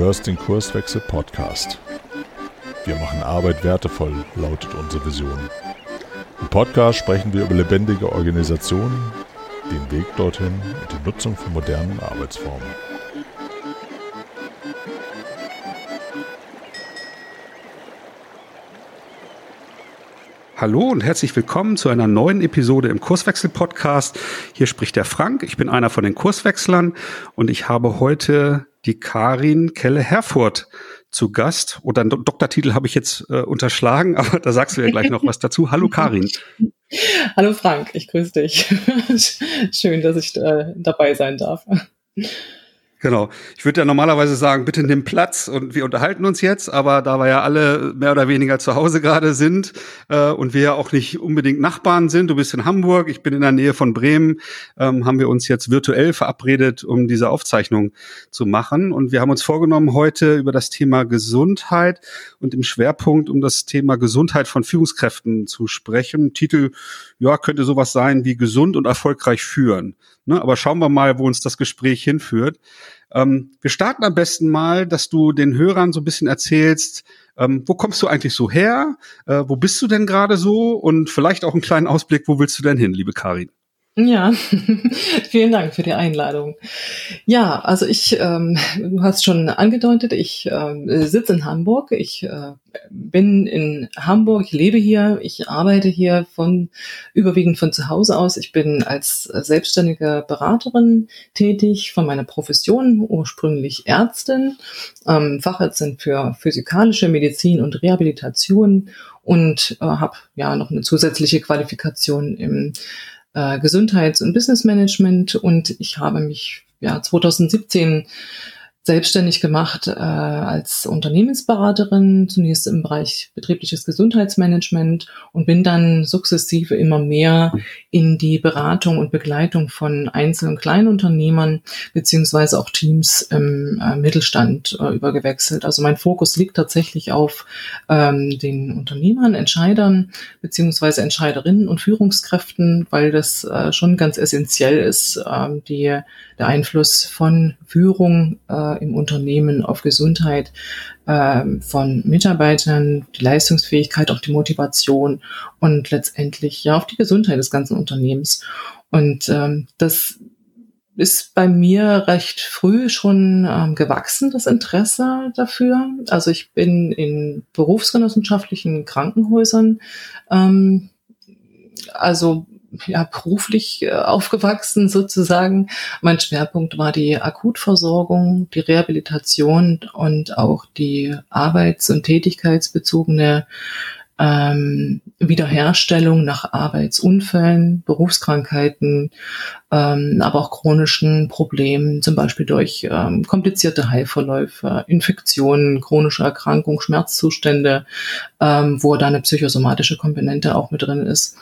hörst den Kurswechsel Podcast. Wir machen Arbeit wertevoll, lautet unsere Vision. Im Podcast sprechen wir über lebendige Organisationen, den Weg dorthin und die Nutzung von modernen Arbeitsformen. Hallo und herzlich willkommen zu einer neuen Episode im Kurswechsel-Podcast. Hier spricht der Frank, ich bin einer von den Kurswechslern und ich habe heute die Karin Kelle-Herfurt zu Gast. Oder einen Doktortitel habe ich jetzt äh, unterschlagen, aber da sagst du ja gleich noch was dazu. Hallo Karin. Hallo Frank, ich grüße dich. Schön, dass ich äh, dabei sein darf. Genau. Ich würde ja normalerweise sagen, bitte nimm Platz und wir unterhalten uns jetzt, aber da wir ja alle mehr oder weniger zu Hause gerade sind äh, und wir ja auch nicht unbedingt Nachbarn sind, du bist in Hamburg, ich bin in der Nähe von Bremen, ähm, haben wir uns jetzt virtuell verabredet, um diese Aufzeichnung zu machen. Und wir haben uns vorgenommen, heute über das Thema Gesundheit und im Schwerpunkt um das Thema Gesundheit von Führungskräften zu sprechen. Titel, ja, könnte sowas sein wie gesund und erfolgreich führen. Ne? Aber schauen wir mal, wo uns das Gespräch hinführt. Ähm, wir starten am besten mal, dass du den Hörern so ein bisschen erzählst, ähm, wo kommst du eigentlich so her? Äh, wo bist du denn gerade so? Und vielleicht auch einen kleinen Ausblick, wo willst du denn hin, liebe Karin? Ja, vielen Dank für die Einladung. Ja, also ich, ähm, du hast schon angedeutet, ich ähm, sitze in Hamburg. Ich äh, bin in Hamburg, ich lebe hier, ich arbeite hier von überwiegend von zu Hause aus. Ich bin als selbstständige Beraterin tätig, von meiner Profession ursprünglich Ärztin, ähm, Fachärztin für physikalische Medizin und Rehabilitation und äh, habe ja noch eine zusätzliche Qualifikation im äh, Gesundheits- und Business Management und ich habe mich ja 2017 selbstständig gemacht äh, als Unternehmensberaterin, zunächst im Bereich betriebliches Gesundheitsmanagement und bin dann sukzessive immer mehr in die Beratung und Begleitung von Einzel- und Kleinunternehmern beziehungsweise auch Teams im äh, Mittelstand äh, übergewechselt. Also mein Fokus liegt tatsächlich auf ähm, den Unternehmern, Entscheidern beziehungsweise Entscheiderinnen und Führungskräften, weil das äh, schon ganz essentiell ist, äh, die, der Einfluss von Führung äh, im Unternehmen auf Gesundheit äh, von Mitarbeitern, die Leistungsfähigkeit, auch die Motivation und letztendlich ja auf die Gesundheit des ganzen Unternehmens. Und ähm, das ist bei mir recht früh schon ähm, gewachsen, das Interesse dafür. Also ich bin in berufsgenossenschaftlichen Krankenhäusern ähm, also ja, beruflich äh, aufgewachsen sozusagen. Mein Schwerpunkt war die Akutversorgung, die Rehabilitation und auch die arbeits- und tätigkeitsbezogene ähm, Wiederherstellung nach Arbeitsunfällen, Berufskrankheiten, ähm, aber auch chronischen Problemen, zum Beispiel durch ähm, komplizierte Heilverläufe, Infektionen, chronische Erkrankungen, Schmerzzustände, ähm, wo da eine psychosomatische Komponente auch mit drin ist.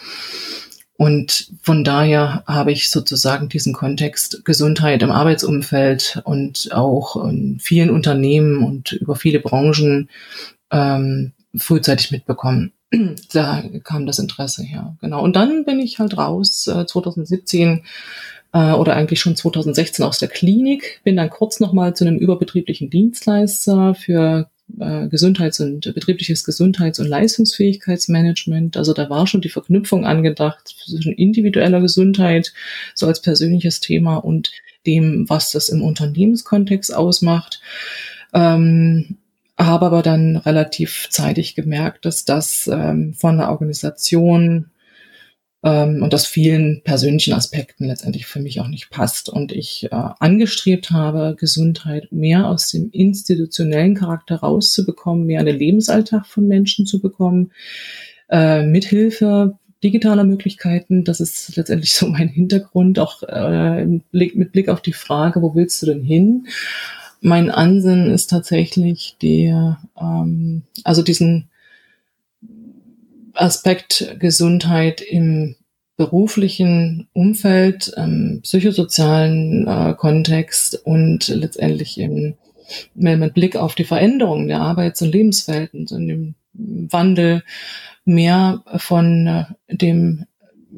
Und von daher habe ich sozusagen diesen Kontext Gesundheit im Arbeitsumfeld und auch in vielen Unternehmen und über viele Branchen ähm, frühzeitig mitbekommen. da kam das Interesse her. Genau. Und dann bin ich halt raus, äh, 2017 äh, oder eigentlich schon 2016 aus der Klinik, bin dann kurz nochmal zu einem überbetrieblichen Dienstleister für äh, Gesundheits- und betriebliches Gesundheits- und Leistungsfähigkeitsmanagement. Also da war schon die Verknüpfung angedacht zwischen individueller Gesundheit, so als persönliches Thema und dem, was das im Unternehmenskontext ausmacht. Ähm, habe aber dann relativ zeitig gemerkt, dass das ähm, von der Organisation ähm, und aus vielen persönlichen Aspekten letztendlich für mich auch nicht passt. Und ich äh, angestrebt habe, Gesundheit mehr aus dem institutionellen Charakter rauszubekommen, mehr einen Lebensalltag von Menschen zu bekommen, äh, mithilfe digitaler Möglichkeiten. Das ist letztendlich so mein Hintergrund, auch äh, Blick, mit Blick auf die Frage, wo willst du denn hin? Mein Ansinnen ist tatsächlich der, ähm, also diesen Aspekt Gesundheit im beruflichen Umfeld, ähm, psychosozialen äh, Kontext und letztendlich im, mit Blick auf die Veränderungen der Arbeits- und Lebenswelten, so in dem Wandel mehr von äh, dem,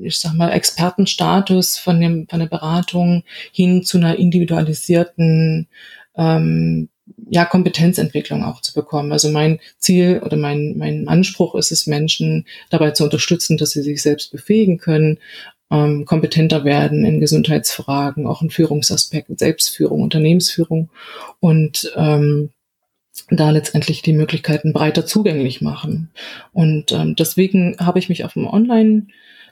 ich sag mal, Expertenstatus von dem, von der Beratung hin zu einer individualisierten ähm, ja, Kompetenzentwicklung auch zu bekommen. Also mein Ziel oder mein, mein Anspruch ist es, Menschen dabei zu unterstützen, dass sie sich selbst befähigen können, ähm, kompetenter werden in Gesundheitsfragen, auch in Führungsaspekten, Selbstführung, Unternehmensführung und ähm, da letztendlich die Möglichkeiten breiter zugänglich machen. Und ähm, deswegen habe ich mich auf dem Online-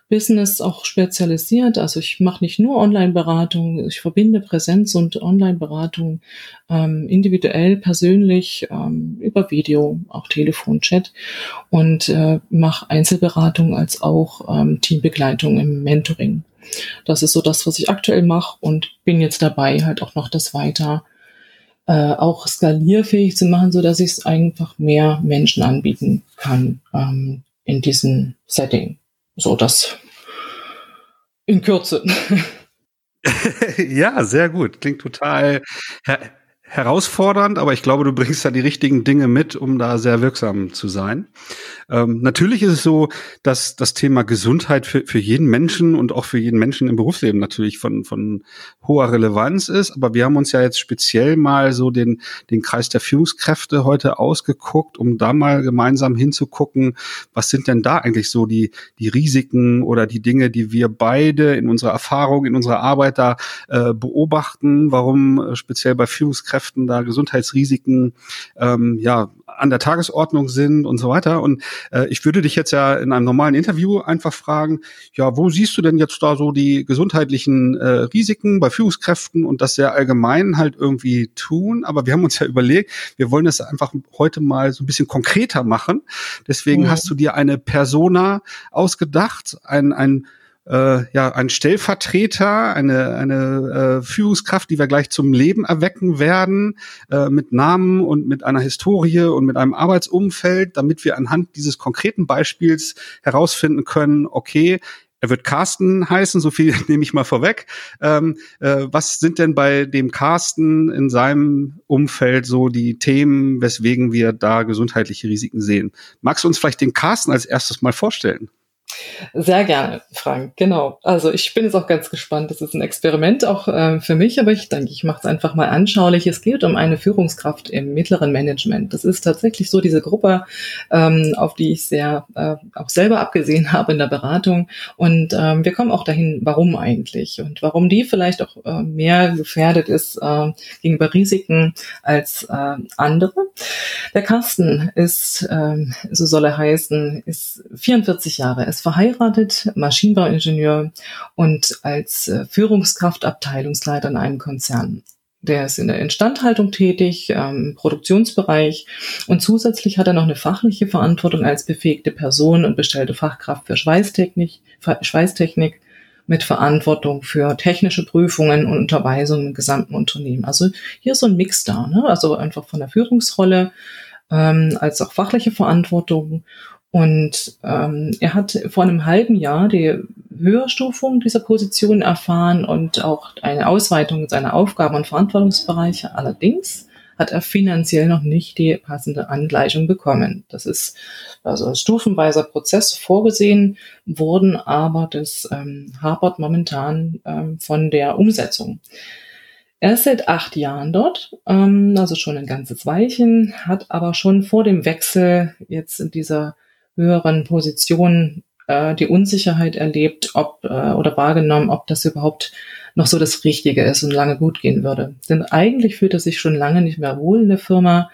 Business auch spezialisiert. Also ich mache nicht nur Online-Beratung, ich verbinde Präsenz und Online-Beratung ähm, individuell, persönlich, ähm, über Video, auch Telefon, Chat und äh, mache Einzelberatung als auch ähm, Teambegleitung im Mentoring. Das ist so das, was ich aktuell mache und bin jetzt dabei, halt auch noch das weiter äh, auch skalierfähig zu machen, so dass ich es einfach mehr Menschen anbieten kann ähm, in diesem Setting. So das in Kürze. ja, sehr gut. Klingt total herausfordernd, aber ich glaube, du bringst da die richtigen Dinge mit, um da sehr wirksam zu sein. Ähm, natürlich ist es so, dass das Thema Gesundheit für, für jeden Menschen und auch für jeden Menschen im Berufsleben natürlich von, von hoher Relevanz ist. Aber wir haben uns ja jetzt speziell mal so den, den Kreis der Führungskräfte heute ausgeguckt, um da mal gemeinsam hinzugucken, was sind denn da eigentlich so die, die Risiken oder die Dinge, die wir beide in unserer Erfahrung, in unserer Arbeit da äh, beobachten, warum äh, speziell bei Führungskräften Führungskräften da Gesundheitsrisiken ähm, ja an der Tagesordnung sind und so weiter. Und äh, ich würde dich jetzt ja in einem normalen Interview einfach fragen, ja, wo siehst du denn jetzt da so die gesundheitlichen äh, Risiken bei Führungskräften und das sehr allgemein halt irgendwie tun? Aber wir haben uns ja überlegt, wir wollen das einfach heute mal so ein bisschen konkreter machen. Deswegen mhm. hast du dir eine Persona ausgedacht, ein, ein äh, ja ein Stellvertreter, eine, eine äh, Führungskraft, die wir gleich zum Leben erwecken werden, äh, mit Namen und mit einer Historie und mit einem Arbeitsumfeld, damit wir anhand dieses konkreten Beispiels herausfinden können, okay, er wird Carsten heißen, so viel nehme ich mal vorweg. Ähm, äh, was sind denn bei dem Carsten in seinem Umfeld so die Themen, weswegen wir da gesundheitliche Risiken sehen? Magst du uns vielleicht den Carsten als erstes mal vorstellen? Sehr gerne, Frank. Genau. Also ich bin jetzt auch ganz gespannt. Das ist ein Experiment auch äh, für mich, aber ich denke, ich mache es einfach mal anschaulich. Es geht um eine Führungskraft im mittleren Management. Das ist tatsächlich so diese Gruppe, ähm, auf die ich sehr äh, auch selber abgesehen habe in der Beratung. Und ähm, wir kommen auch dahin, warum eigentlich und warum die vielleicht auch äh, mehr gefährdet ist äh, gegenüber Risiken als äh, andere. Der Carsten ist, äh, so soll er heißen, ist 44 Jahre. Ist verheiratet, Maschinenbauingenieur und als äh, Führungskraft Abteilungsleiter in einem Konzern. Der ist in der Instandhaltung tätig, ähm, im Produktionsbereich und zusätzlich hat er noch eine fachliche Verantwortung als befähigte Person und bestellte Fachkraft für Schweißtechnik, Schweißtechnik mit Verantwortung für technische Prüfungen und Unterweisungen im gesamten Unternehmen. Also hier ist so ein Mix da, ne? also einfach von der Führungsrolle ähm, als auch fachliche Verantwortung und ähm, er hat vor einem halben Jahr die Höherstufung dieser Position erfahren und auch eine Ausweitung seiner Aufgaben und Verantwortungsbereiche. Allerdings hat er finanziell noch nicht die passende Angleichung bekommen. Das ist also stufenweiser Prozess vorgesehen worden, aber das ähm, hapert momentan ähm, von der Umsetzung. Er ist seit acht Jahren dort, ähm, also schon ein ganzes Weilchen, hat aber schon vor dem Wechsel jetzt in dieser höheren Positionen äh, die Unsicherheit erlebt, ob äh, oder wahrgenommen, ob das überhaupt noch so das Richtige ist und lange gut gehen würde. Denn eigentlich fühlt er sich schon lange nicht mehr wohl in der Firma,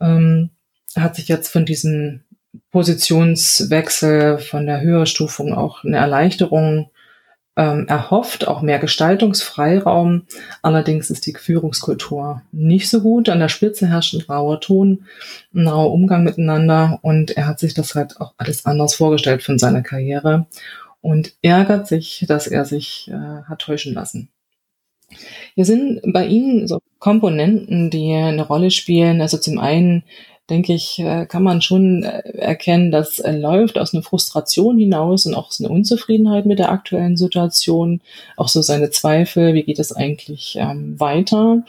ähm, hat sich jetzt von diesem Positionswechsel, von der Höherstufung auch eine Erleichterung ähm, erhofft, auch mehr Gestaltungsfreiraum. Allerdings ist die Führungskultur nicht so gut. An der Spitze herrscht ein rauer Ton, ein rauer Umgang miteinander und er hat sich das halt auch alles anders vorgestellt von seiner Karriere und ärgert sich, dass er sich äh, hat täuschen lassen. Hier sind bei Ihnen so Komponenten, die eine Rolle spielen. Also zum einen denke ich, äh, kann man schon äh, erkennen, dass er läuft aus einer Frustration hinaus und auch aus einer Unzufriedenheit mit der aktuellen Situation, auch so seine Zweifel, wie geht es eigentlich ähm, weiter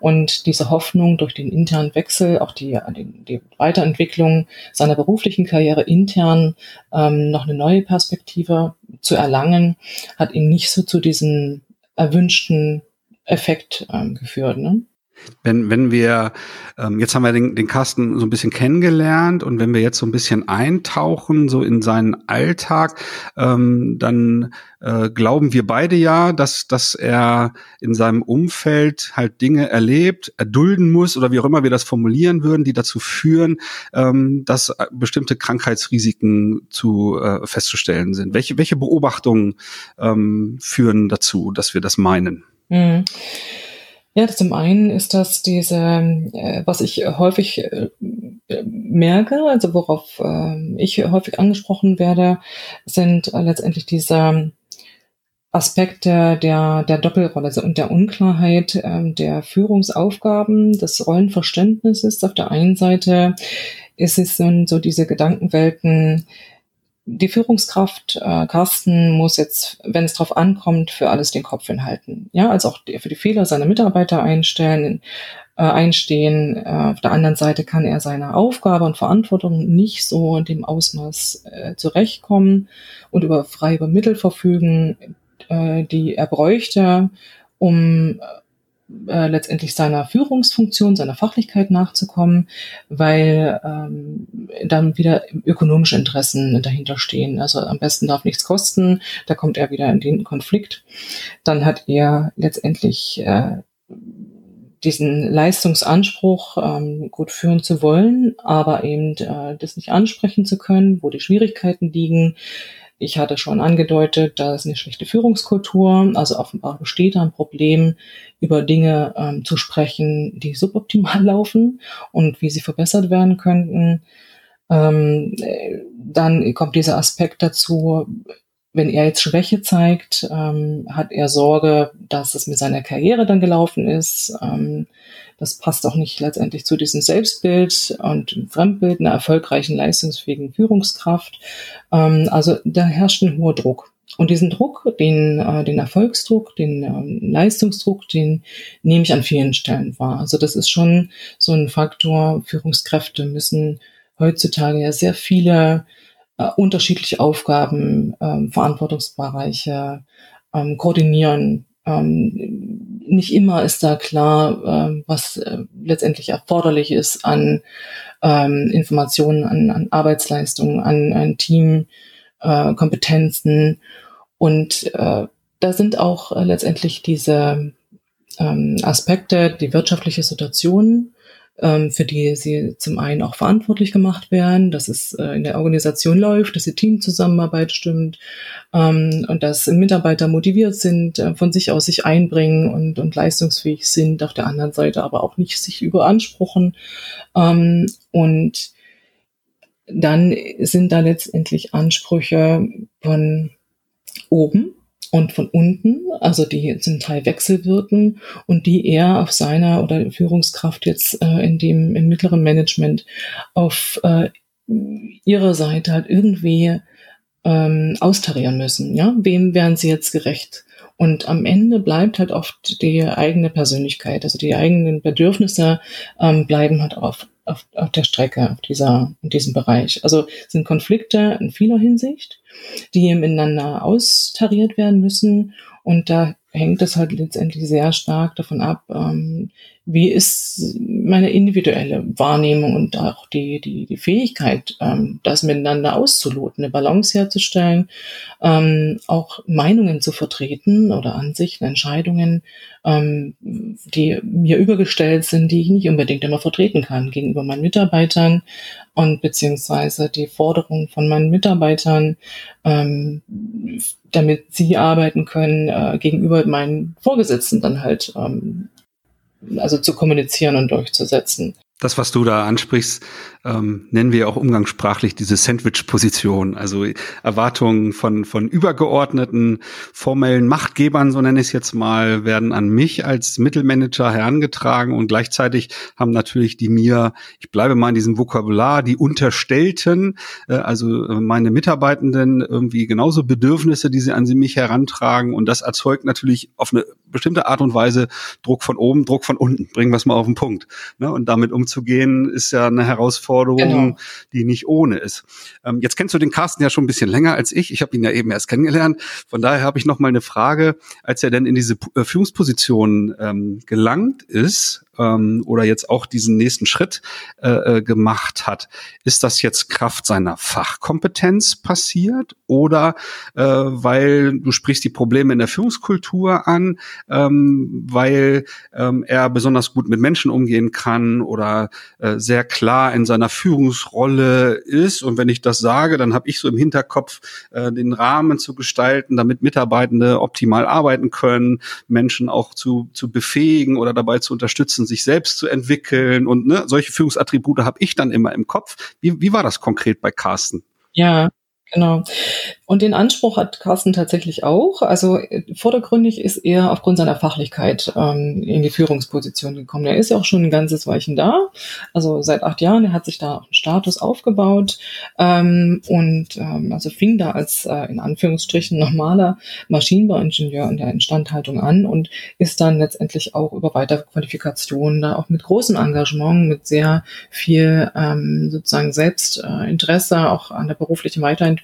und diese Hoffnung durch den internen Wechsel, auch die, die, die Weiterentwicklung seiner beruflichen Karriere intern ähm, noch eine neue Perspektive zu erlangen, hat ihn nicht so zu diesem erwünschten Effekt ähm, geführt. Ne? Wenn, wenn wir, ähm, jetzt haben wir den, den Carsten so ein bisschen kennengelernt und wenn wir jetzt so ein bisschen eintauchen, so in seinen Alltag, ähm, dann äh, glauben wir beide ja, dass, dass er in seinem Umfeld halt Dinge erlebt, erdulden muss oder wie auch immer wir das formulieren würden, die dazu führen, ähm, dass äh, bestimmte Krankheitsrisiken zu äh, festzustellen sind. Welche, welche Beobachtungen ähm, führen dazu, dass wir das meinen? Mhm. Ja, zum einen ist das diese, äh, was ich häufig äh, merke, also worauf äh, ich häufig angesprochen werde, sind äh, letztendlich diese Aspekte der, der Doppelrolle also und der Unklarheit äh, der Führungsaufgaben, des Rollenverständnisses. Auf der einen Seite ist es so diese Gedankenwelten, die Führungskraft äh, Carsten muss jetzt, wenn es drauf ankommt, für alles den Kopf hinhalten. Ja, also auch für die Fehler seiner Mitarbeiter einstellen, äh, einstehen. Äh, auf der anderen Seite kann er seiner Aufgabe und Verantwortung nicht so in dem Ausmaß äh, zurechtkommen und über frei über Mittel verfügen, äh, die er bräuchte, um äh, letztendlich seiner Führungsfunktion, seiner Fachlichkeit nachzukommen, weil ähm, dann wieder ökonomische Interessen dahinter stehen. Also am besten darf nichts kosten, da kommt er wieder in den Konflikt. Dann hat er letztendlich äh, diesen Leistungsanspruch ähm, gut führen zu wollen, aber eben äh, das nicht ansprechen zu können, wo die Schwierigkeiten liegen, ich hatte schon angedeutet, da ist eine schlechte Führungskultur. Also offenbar besteht da ein Problem, über Dinge ähm, zu sprechen, die suboptimal laufen und wie sie verbessert werden könnten. Ähm, dann kommt dieser Aspekt dazu, wenn er jetzt Schwäche zeigt, ähm, hat er Sorge, dass es mit seiner Karriere dann gelaufen ist. Ähm, das passt auch nicht letztendlich zu diesem Selbstbild und Fremdbild einer erfolgreichen, leistungsfähigen Führungskraft. Ähm, also da herrscht ein hoher Druck. Und diesen Druck, den, äh, den Erfolgsdruck, den äh, Leistungsdruck, den nehme ich an vielen Stellen wahr. Also das ist schon so ein Faktor. Führungskräfte müssen heutzutage ja sehr viele äh, unterschiedliche Aufgaben, äh, Verantwortungsbereiche ähm, koordinieren, ähm, nicht immer ist da klar, äh, was äh, letztendlich erforderlich ist an ähm, Informationen, an, an Arbeitsleistungen, an, an Teamkompetenzen. Äh, und äh, da sind auch äh, letztendlich diese ähm, Aspekte, die wirtschaftliche Situation, für die sie zum einen auch verantwortlich gemacht werden, dass es äh, in der Organisation läuft, dass die Teamzusammenarbeit stimmt ähm, und dass Mitarbeiter motiviert sind, äh, von sich aus sich einbringen und, und leistungsfähig sind, auf der anderen Seite aber auch nicht sich überanspruchen. Ähm, und dann sind da letztendlich Ansprüche von oben, und von unten, also die zum Teil wechselwirken und die er auf seiner oder Führungskraft jetzt äh, in dem im mittleren Management auf äh, ihrer Seite halt irgendwie ähm, austarieren müssen. Ja, wem wären sie jetzt gerecht? Und am Ende bleibt halt oft die eigene Persönlichkeit, also die eigenen Bedürfnisse ähm, bleiben halt auf, auf, auf der Strecke, auf dieser, in diesem Bereich. Also sind Konflikte in vieler Hinsicht, die miteinander austariert werden müssen. Und da hängt es halt letztendlich sehr stark davon ab, ähm, wie ist meine individuelle Wahrnehmung und auch die, die, die Fähigkeit, ähm, das miteinander auszuloten, eine Balance herzustellen, ähm, auch Meinungen zu vertreten oder Ansichten, Entscheidungen, ähm, die mir übergestellt sind, die ich nicht unbedingt immer vertreten kann gegenüber meinen Mitarbeitern und beziehungsweise die Forderungen von meinen Mitarbeitern, ähm, damit sie arbeiten können, äh, gegenüber meinen Vorgesetzten dann halt ähm, also zu kommunizieren und durchzusetzen. Das, was du da ansprichst, ähm, nennen wir auch umgangssprachlich diese Sandwich-Position, also Erwartungen von, von übergeordneten formellen Machtgebern, so nenne ich es jetzt mal, werden an mich als Mittelmanager herangetragen und gleichzeitig haben natürlich die mir, ich bleibe mal in diesem Vokabular, die Unterstellten, äh, also meine Mitarbeitenden irgendwie genauso Bedürfnisse, die sie an sie mich herantragen und das erzeugt natürlich auf eine bestimmte Art und Weise Druck von oben, Druck von unten, bringen wir es mal auf den Punkt. Ne? Und damit umzugehen, ist ja eine Herausforderung, Herausforderung, genau. die nicht ohne ist. Ähm, jetzt kennst du den Carsten ja schon ein bisschen länger als ich. Ich habe ihn ja eben erst kennengelernt. Von daher habe ich noch mal eine Frage, als er denn in diese äh, Führungsposition ähm, gelangt ist, ähm, oder jetzt auch diesen nächsten Schritt äh, äh gemacht hat, ist das jetzt Kraft seiner Fachkompetenz passiert oder äh, weil du sprichst die Probleme in der Führungskultur an, ähm, weil ähm, er besonders gut mit Menschen umgehen kann oder äh, sehr klar in seiner Führungsrolle ist. Und wenn ich das sage, dann habe ich so im Hinterkopf äh, den Rahmen zu gestalten, damit Mitarbeitende optimal arbeiten können, Menschen auch zu, zu befähigen oder dabei zu unterstützen, sich selbst zu entwickeln. Und ne, solche Führungsattribute habe ich dann immer im Kopf. Wie, wie war das konkret bei Carsten? Ja, Genau. Und den Anspruch hat Carsten tatsächlich auch. Also äh, vordergründig ist er aufgrund seiner Fachlichkeit ähm, in die Führungsposition gekommen. Er ist ja auch schon ein ganzes Weilchen da, also seit acht Jahren. Er hat sich da auch einen Status aufgebaut ähm, und ähm, also fing da als äh, in Anführungsstrichen normaler Maschinenbauingenieur in der Instandhaltung an und ist dann letztendlich auch über Weiterqualifikation da auch mit großem Engagement, mit sehr viel ähm, sozusagen Selbstinteresse äh, auch an der beruflichen Weiterentwicklung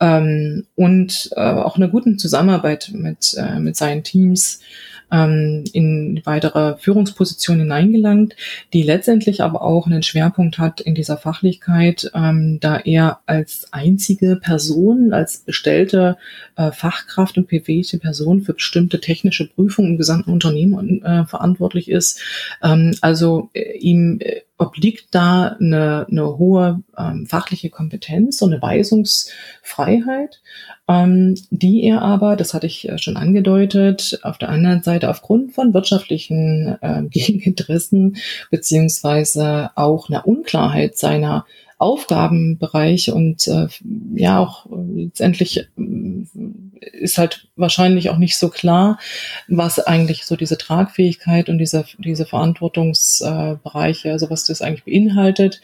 ähm, und äh, auch eine guten Zusammenarbeit mit, äh, mit seinen Teams ähm, in weitere Führungspositionen hineingelangt, die letztendlich aber auch einen Schwerpunkt hat in dieser Fachlichkeit, ähm, da er als einzige Person, als bestellte äh, Fachkraft und befähigte Person für bestimmte technische Prüfungen im gesamten Unternehmen äh, verantwortlich ist. Ähm, also äh, ihm äh, obliegt da eine, eine hohe ähm, fachliche Kompetenz und eine Weisungsfreiheit, ähm, die er aber, das hatte ich äh, schon angedeutet, auf der anderen Seite aufgrund von wirtschaftlichen äh, Gegeninteressen beziehungsweise auch einer Unklarheit seiner Aufgabenbereich und äh, ja auch letztendlich äh, ist halt wahrscheinlich auch nicht so klar, was eigentlich so diese Tragfähigkeit und diese, diese Verantwortungsbereiche, also was das eigentlich beinhaltet.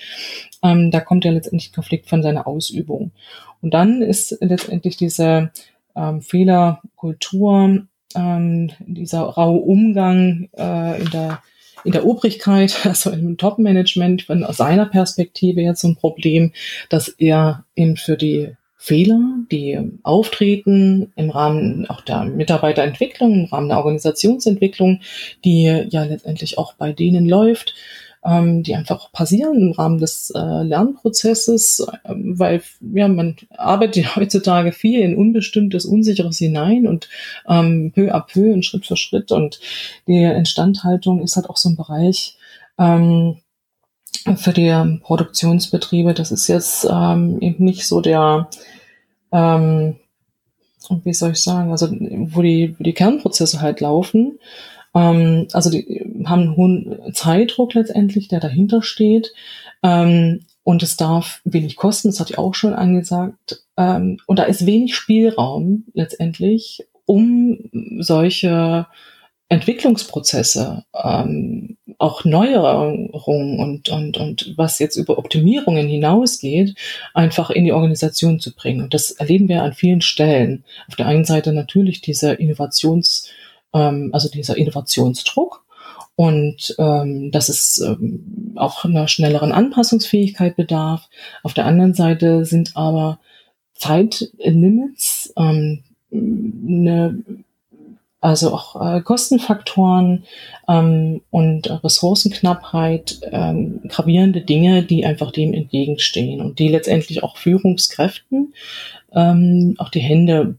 Ähm, da kommt ja letztendlich Konflikt von seiner Ausübung. Und dann ist letztendlich diese ähm, Fehlerkultur, ähm, dieser raue Umgang äh, in der in der Obrigkeit, also im Top-Management, von seiner Perspektive jetzt so ein Problem, dass er eben für die Fehler, die auftreten im Rahmen auch der Mitarbeiterentwicklung, im Rahmen der Organisationsentwicklung, die ja letztendlich auch bei denen läuft, ähm, die einfach passieren im Rahmen des äh, Lernprozesses, äh, weil ja man arbeitet heutzutage viel in unbestimmtes, unsicheres hinein und ähm, peu à peu und Schritt für Schritt und die Instandhaltung ist halt auch so ein Bereich ähm, für die Produktionsbetriebe. Das ist jetzt ähm, eben nicht so der ähm, wie soll ich sagen, also wo die, wo die Kernprozesse halt laufen, ähm, also die haben einen hohen Zeitdruck letztendlich, der dahinter steht. Ähm, und es darf wenig kosten, das hatte ich auch schon angesagt. Ähm, und da ist wenig Spielraum letztendlich, um solche Entwicklungsprozesse, ähm, auch Neuerungen und, und, und was jetzt über Optimierungen hinausgeht, einfach in die Organisation zu bringen. Und das erleben wir an vielen Stellen. Auf der einen Seite natürlich diese Innovations- ähm, also dieser Innovationsdruck. Und ähm, dass es ähm, auch einer schnelleren Anpassungsfähigkeit bedarf. Auf der anderen Seite sind aber Zeitlimits, ähm, eine, also auch äh, Kostenfaktoren ähm, und Ressourcenknappheit, ähm, gravierende Dinge, die einfach dem entgegenstehen und die letztendlich auch Führungskräften ähm, auch die Hände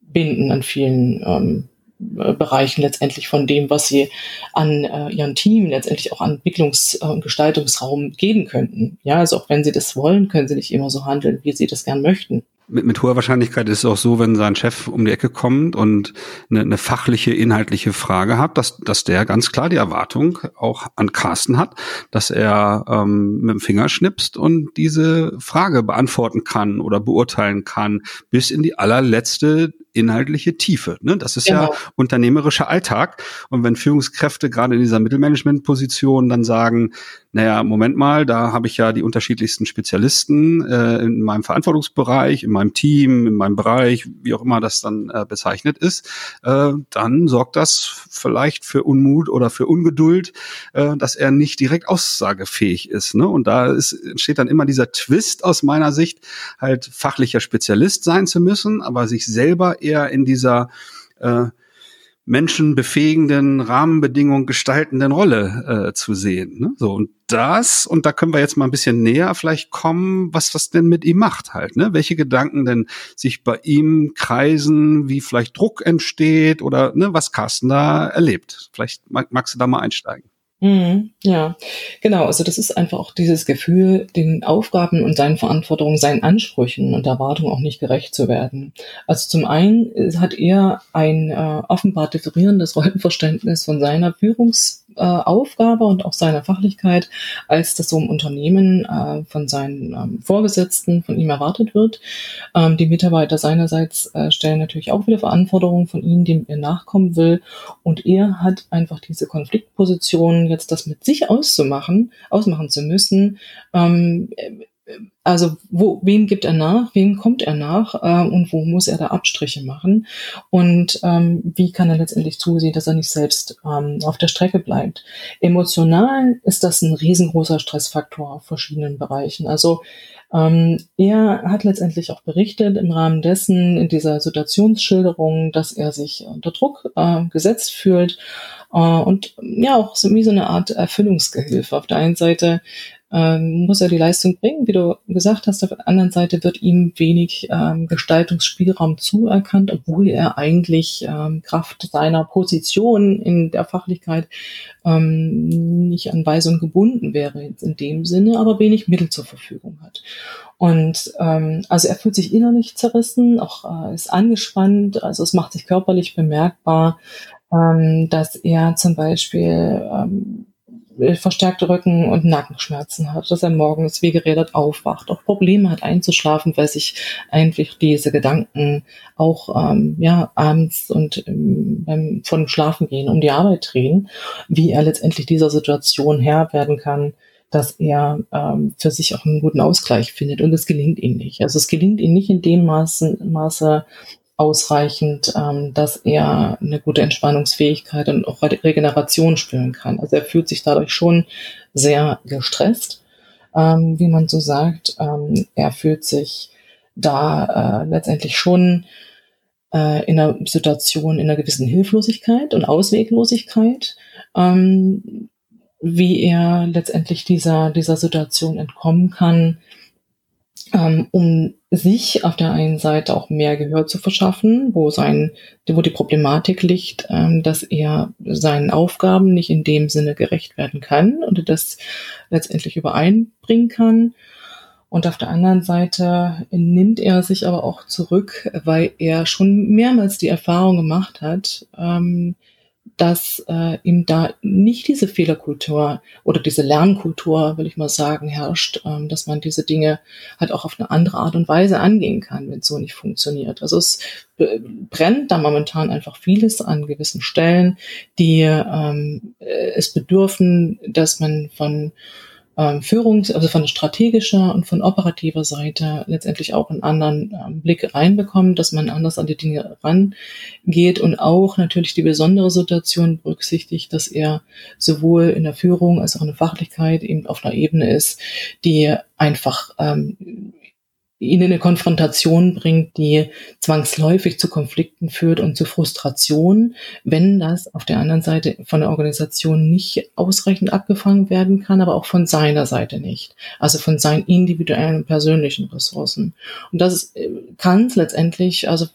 binden an vielen ähm, äh, Bereichen letztendlich von dem, was sie an äh, ihren Team letztendlich auch an Entwicklungs- und äh, Gestaltungsraum geben könnten. Ja, also auch wenn sie das wollen, können sie nicht immer so handeln, wie sie das gern möchten mit, mit hoher Wahrscheinlichkeit ist es auch so, wenn sein Chef um die Ecke kommt und eine, eine fachliche, inhaltliche Frage hat, dass, dass der ganz klar die Erwartung auch an Carsten hat, dass er ähm, mit dem Finger schnipst und diese Frage beantworten kann oder beurteilen kann, bis in die allerletzte inhaltliche Tiefe. Ne? Das ist genau. ja unternehmerischer Alltag. Und wenn Führungskräfte gerade in dieser Mittelmanagement-Position dann sagen, naja, Moment mal, da habe ich ja die unterschiedlichsten Spezialisten äh, in meinem Verantwortungsbereich, in meinem Team, in meinem Bereich, wie auch immer das dann äh, bezeichnet ist, äh, dann sorgt das vielleicht für Unmut oder für Ungeduld, äh, dass er nicht direkt aussagefähig ist. Ne? Und da ist, entsteht dann immer dieser Twist aus meiner Sicht, halt fachlicher Spezialist sein zu müssen, aber sich selber eher in dieser äh, menschenbefähigenden, Rahmenbedingungen gestaltenden Rolle äh, zu sehen. Ne? So und das und da können wir jetzt mal ein bisschen näher vielleicht kommen, was das denn mit ihm macht halt. Ne? Welche Gedanken denn sich bei ihm kreisen, wie vielleicht Druck entsteht oder ne, was Carsten da erlebt. Vielleicht mag, magst du da mal einsteigen. Mhm, ja, genau. Also das ist einfach auch dieses Gefühl, den Aufgaben und seinen Verantwortungen, seinen Ansprüchen und Erwartungen auch nicht gerecht zu werden. Also zum einen hat er ein äh, offenbar differierendes Rollenverständnis von seiner Führungs äh, Aufgabe und auch seiner Fachlichkeit, als das so im Unternehmen äh, von seinen ähm, Vorgesetzten von ihm erwartet wird. Ähm, die Mitarbeiter seinerseits äh, stellen natürlich auch wieder Verantwortungen von ihm, dem er nachkommen will. Und er hat einfach diese Konfliktposition, jetzt das mit sich auszumachen, ausmachen zu müssen, ähm, also wo, wem gibt er nach, wem kommt er nach äh, und wo muss er da Abstriche machen und ähm, wie kann er letztendlich zusehen, dass er nicht selbst ähm, auf der Strecke bleibt. Emotional ist das ein riesengroßer Stressfaktor auf verschiedenen Bereichen. Also ähm, er hat letztendlich auch berichtet im Rahmen dessen in dieser Situationsschilderung, dass er sich unter Druck äh, gesetzt fühlt äh, und ja auch so wie so eine Art Erfüllungsgehilfe. Auf der einen Seite ähm, muss er die Leistung bringen. Wie du gesagt hast, auf der anderen Seite wird ihm wenig ähm, Gestaltungsspielraum zuerkannt, obwohl er eigentlich ähm, Kraft seiner Position in der Fachlichkeit ähm, nicht an Weisung gebunden wäre in dem Sinne, aber wenig Mittel zur Verfügung hat. Und ähm, also er fühlt sich innerlich zerrissen, auch äh, ist angespannt, also es macht sich körperlich bemerkbar, ähm, dass er zum Beispiel ähm, äh, verstärkte Rücken- und Nackenschmerzen hat, dass er morgens wie geredet aufwacht, auch Probleme hat einzuschlafen, weil sich eigentlich diese Gedanken auch ähm, ja abends und ähm, beim von Schlafengehen um die Arbeit drehen, wie er letztendlich dieser Situation Herr werden kann, dass er ähm, für sich auch einen guten Ausgleich findet und es gelingt ihm nicht. Also es gelingt ihm nicht in dem Maße, Maße ausreichend, ähm, dass er eine gute Entspannungsfähigkeit und auch Regeneration spüren kann. Also er fühlt sich dadurch schon sehr gestresst, ähm, wie man so sagt. Ähm, er fühlt sich da äh, letztendlich schon äh, in einer Situation, in einer gewissen Hilflosigkeit und Ausweglosigkeit, ähm, wie er letztendlich dieser, dieser Situation entkommen kann, um sich auf der einen Seite auch mehr Gehör zu verschaffen, wo sein, wo die Problematik liegt, ähm, dass er seinen Aufgaben nicht in dem Sinne gerecht werden kann und das letztendlich übereinbringen kann. Und auf der anderen Seite nimmt er sich aber auch zurück, weil er schon mehrmals die Erfahrung gemacht hat, ähm, dass äh, ihm da nicht diese Fehlerkultur oder diese Lernkultur, will ich mal sagen, herrscht, ähm, dass man diese Dinge halt auch auf eine andere Art und Weise angehen kann, wenn es so nicht funktioniert. Also es brennt da momentan einfach vieles an gewissen Stellen, die ähm, äh, es bedürfen, dass man von ähm, Führungs-, also von strategischer und von operativer Seite letztendlich auch einen anderen ähm, Blick reinbekommen, dass man anders an die Dinge rangeht und auch natürlich die besondere Situation berücksichtigt, dass er sowohl in der Führung als auch in der Fachlichkeit eben auf einer Ebene ist, die einfach ähm, ihn in eine Konfrontation bringt, die zwangsläufig zu Konflikten führt und zu Frustration, wenn das auf der anderen Seite von der Organisation nicht ausreichend abgefangen werden kann, aber auch von seiner Seite nicht. Also von seinen individuellen persönlichen Ressourcen. Und das äh, kann es letztendlich, also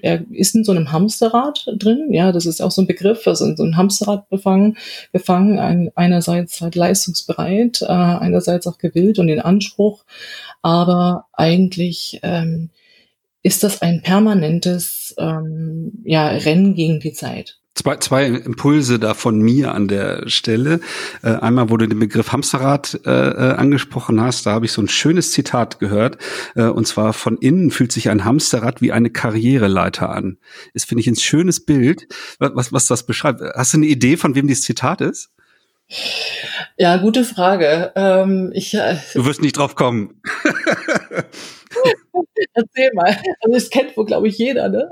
er ist in so einem Hamsterrad drin, ja, das ist auch so ein Begriff, also in so einem Hamsterrad befangen, gefangen, einerseits halt leistungsbereit, äh, einerseits auch gewillt und den Anspruch, aber eigentlich ähm, ist das ein permanentes ähm, ja, Rennen gegen die Zeit. Zwei, zwei Impulse da von mir an der Stelle. Äh, einmal, wo du den Begriff Hamsterrad äh, äh, angesprochen hast, da habe ich so ein schönes Zitat gehört. Äh, und zwar von innen fühlt sich ein Hamsterrad wie eine Karriereleiter an. Ist, finde ich, ein schönes Bild, was, was das beschreibt. Hast du eine Idee, von wem dieses Zitat ist? Ja, gute Frage. Ähm, ich, äh, du wirst nicht drauf kommen. Erzähl mal. Also das kennt wohl, glaube ich, jeder, ne?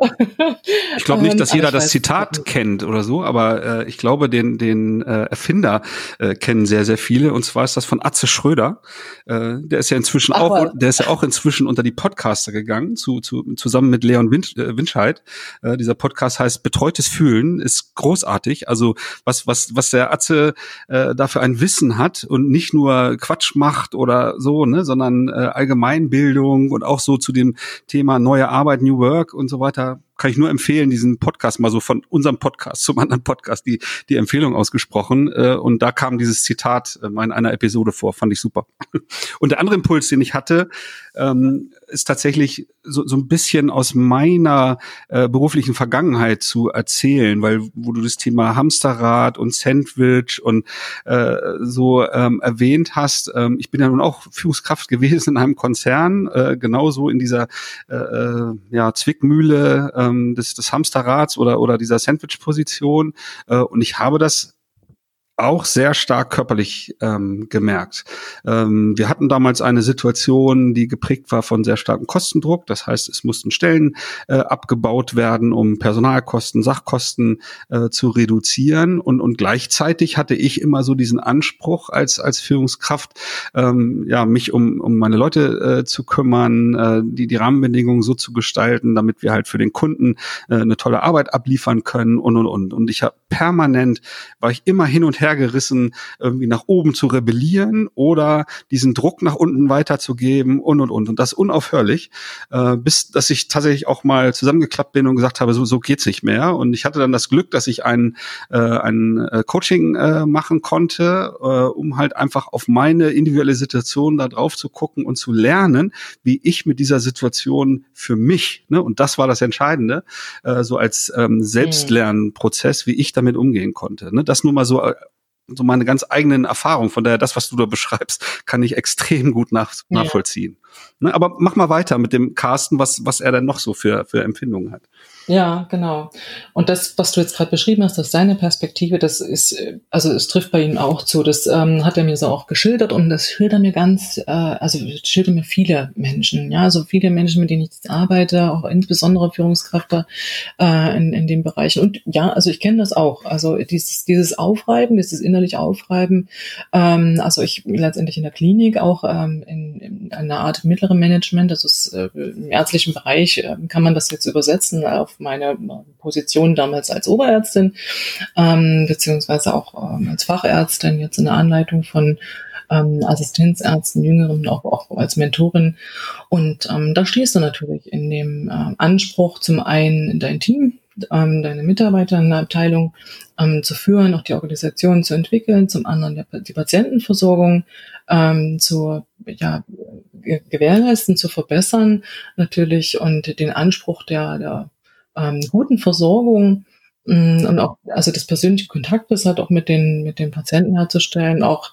Ich glaube nicht, dass ähm, jeder das Zitat kennt oder so, aber äh, ich glaube, den, den äh, Erfinder äh, kennen sehr, sehr viele. Und zwar ist das von Atze Schröder. Äh, der ist ja inzwischen Ach, auch, der ist ja auch inzwischen unter die Podcaster gegangen, zu, zu, zusammen mit Leon Winsch, äh, Winscheid. Äh, dieser Podcast heißt Betreutes Fühlen, ist großartig. Also was, was, was der Atze äh, dafür ein Wissen hat und nicht nur Quatsch macht oder so, ne, sondern äh, Allgemeinbildung und auch so zu dem Thema neue Arbeit, New Work und so weiter kann ich nur empfehlen, diesen Podcast mal so von unserem Podcast zum anderen Podcast, die, die Empfehlung ausgesprochen. Äh, und da kam dieses Zitat äh, in einer Episode vor, fand ich super. Und der andere Impuls, den ich hatte, ähm, ist tatsächlich so, so ein bisschen aus meiner äh, beruflichen Vergangenheit zu erzählen, weil wo du das Thema Hamsterrad und Sandwich und äh, so ähm, erwähnt hast, ähm, ich bin ja nun auch Führungskraft gewesen in einem Konzern, äh, genauso in dieser äh, äh ja, Zwickmühle ähm, des, des Hamsterrads oder, oder dieser Sandwich-Position äh, und ich habe das auch sehr stark körperlich ähm, gemerkt. Ähm, wir hatten damals eine Situation, die geprägt war von sehr starkem Kostendruck. Das heißt, es mussten Stellen äh, abgebaut werden, um Personalkosten, Sachkosten äh, zu reduzieren. Und, und gleichzeitig hatte ich immer so diesen Anspruch als, als Führungskraft, ähm, ja, mich um, um meine Leute äh, zu kümmern, äh, die, die Rahmenbedingungen so zu gestalten, damit wir halt für den Kunden äh, eine tolle Arbeit abliefern können und, und, und. Und ich habe permanent, war ich immer hin und her hergerissen, irgendwie nach oben zu rebellieren oder diesen Druck nach unten weiterzugeben und und und. Und das unaufhörlich, äh, bis dass ich tatsächlich auch mal zusammengeklappt bin und gesagt habe, so, so geht's nicht mehr. Und ich hatte dann das Glück, dass ich ein, äh, ein äh, Coaching äh, machen konnte, äh, um halt einfach auf meine individuelle Situation da drauf zu gucken und zu lernen, wie ich mit dieser Situation für mich, ne, und das war das Entscheidende, äh, so als ähm, Selbstlernprozess, wie ich damit umgehen konnte. Ne? Das nur mal so äh, so meine ganz eigenen Erfahrungen. Von daher, das, was du da beschreibst, kann ich extrem gut nach, nachvollziehen. Ne, aber mach mal weiter mit dem Carsten, was, was er denn noch so für, für Empfindungen hat. Ja, genau. Und das, was du jetzt gerade beschrieben hast, das seine Perspektive, das ist, also es trifft bei ihm auch zu. Das ähm, hat er mir so auch geschildert und das schildert mir ganz, äh, also schildert mir viele Menschen, ja, also viele Menschen, mit denen ich jetzt arbeite, auch insbesondere Führungskräfte äh, in, in dem Bereich. Und ja, also ich kenne das auch. Also dieses, dieses Aufreiben, dieses innerlich Aufreiben, ähm, also ich letztendlich in der Klinik auch ähm, in, in einer Art mittleren Management, also es, äh, im ärztlichen Bereich äh, kann man das jetzt übersetzen auf meine Position damals als Oberärztin, ähm, beziehungsweise auch ähm, als Fachärztin, jetzt in der Anleitung von ähm, Assistenzärzten, Jüngeren, auch, auch als Mentorin. Und ähm, da stehst du natürlich in dem äh, Anspruch, zum einen dein Team, ähm, deine Mitarbeiter in der Abteilung ähm, zu führen, auch die Organisation zu entwickeln, zum anderen der, die Patientenversorgung ähm, zu ja, gewährleisten, zu verbessern natürlich und den Anspruch der, der ähm, guten Versorgung und auch also das persönliche Kontaktbiss hat auch mit den mit den Patienten herzustellen, auch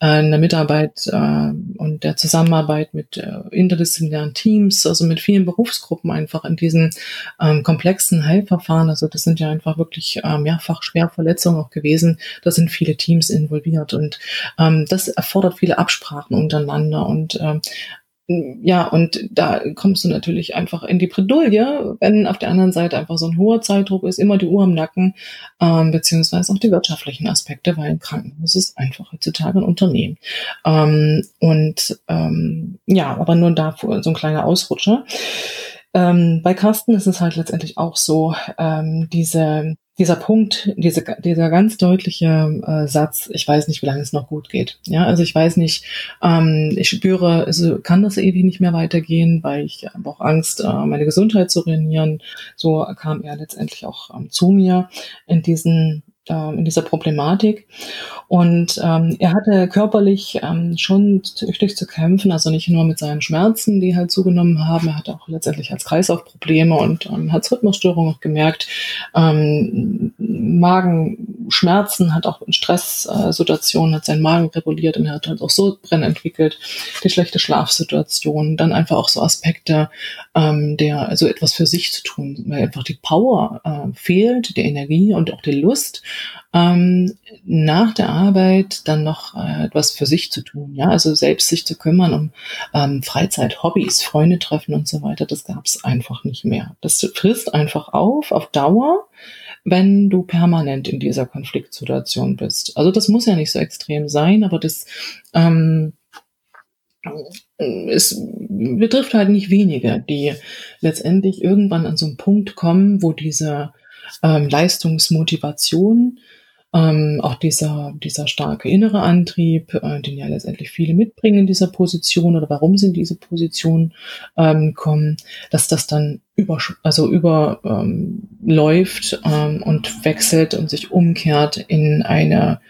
äh, in der Mitarbeit äh, und der Zusammenarbeit mit äh, interdisziplinären Teams, also mit vielen Berufsgruppen einfach in diesen ähm, komplexen Heilverfahren. Also das sind ja einfach wirklich äh, mehrfach Schwerverletzungen auch gewesen. Da sind viele Teams involviert und ähm, das erfordert viele Absprachen untereinander und ähm, ja, und da kommst du natürlich einfach in die Bredouille, wenn auf der anderen Seite einfach so ein hoher Zeitdruck ist, immer die Uhr im Nacken, ähm, beziehungsweise auch die wirtschaftlichen Aspekte, weil ein Krankenhaus ist einfach heutzutage ein Unternehmen. Ähm, und ähm, ja, aber nur dafür so ein kleiner Ausrutscher. Ähm, bei Carsten ist es halt letztendlich auch so, ähm, diese dieser Punkt, diese, dieser ganz deutliche äh, Satz, ich weiß nicht, wie lange es noch gut geht. Ja, also ich weiß nicht, ähm, ich spüre, es kann das ewig nicht mehr weitergehen, weil ich habe auch Angst, äh, meine Gesundheit zu ruinieren. So kam er letztendlich auch ähm, zu mir in diesen in dieser Problematik. Und ähm, er hatte körperlich ähm, schon tüchtig zu kämpfen, also nicht nur mit seinen Schmerzen, die halt zugenommen haben, er hatte auch letztendlich als Kreislaufprobleme und ähm, Herzrhythmusstörungen gemerkt, ähm, Magen Schmerzen, hat auch in Stresssituationen, hat seinen Magen reguliert und er hat halt auch so Brennen entwickelt, die schlechte Schlafsituation, dann einfach auch so Aspekte, ähm, der, also etwas für sich zu tun, weil einfach die Power äh, fehlt, die Energie und auch die Lust, ähm, nach der Arbeit dann noch äh, etwas für sich zu tun, ja, also selbst sich zu kümmern um ähm, Freizeit, Hobbys, Freunde treffen und so weiter, das gab es einfach nicht mehr. Das frisst einfach auf, auf Dauer wenn du permanent in dieser Konfliktsituation bist. Also das muss ja nicht so extrem sein, aber das ähm, es betrifft halt nicht wenige, die letztendlich irgendwann an so einen Punkt kommen, wo diese ähm, Leistungsmotivation ähm, auch dieser, dieser starke innere Antrieb, äh, den ja letztendlich viele mitbringen in dieser Position oder warum sie in diese Position ähm, kommen, dass das dann über, also überläuft ähm, ähm, und wechselt und sich umkehrt in eine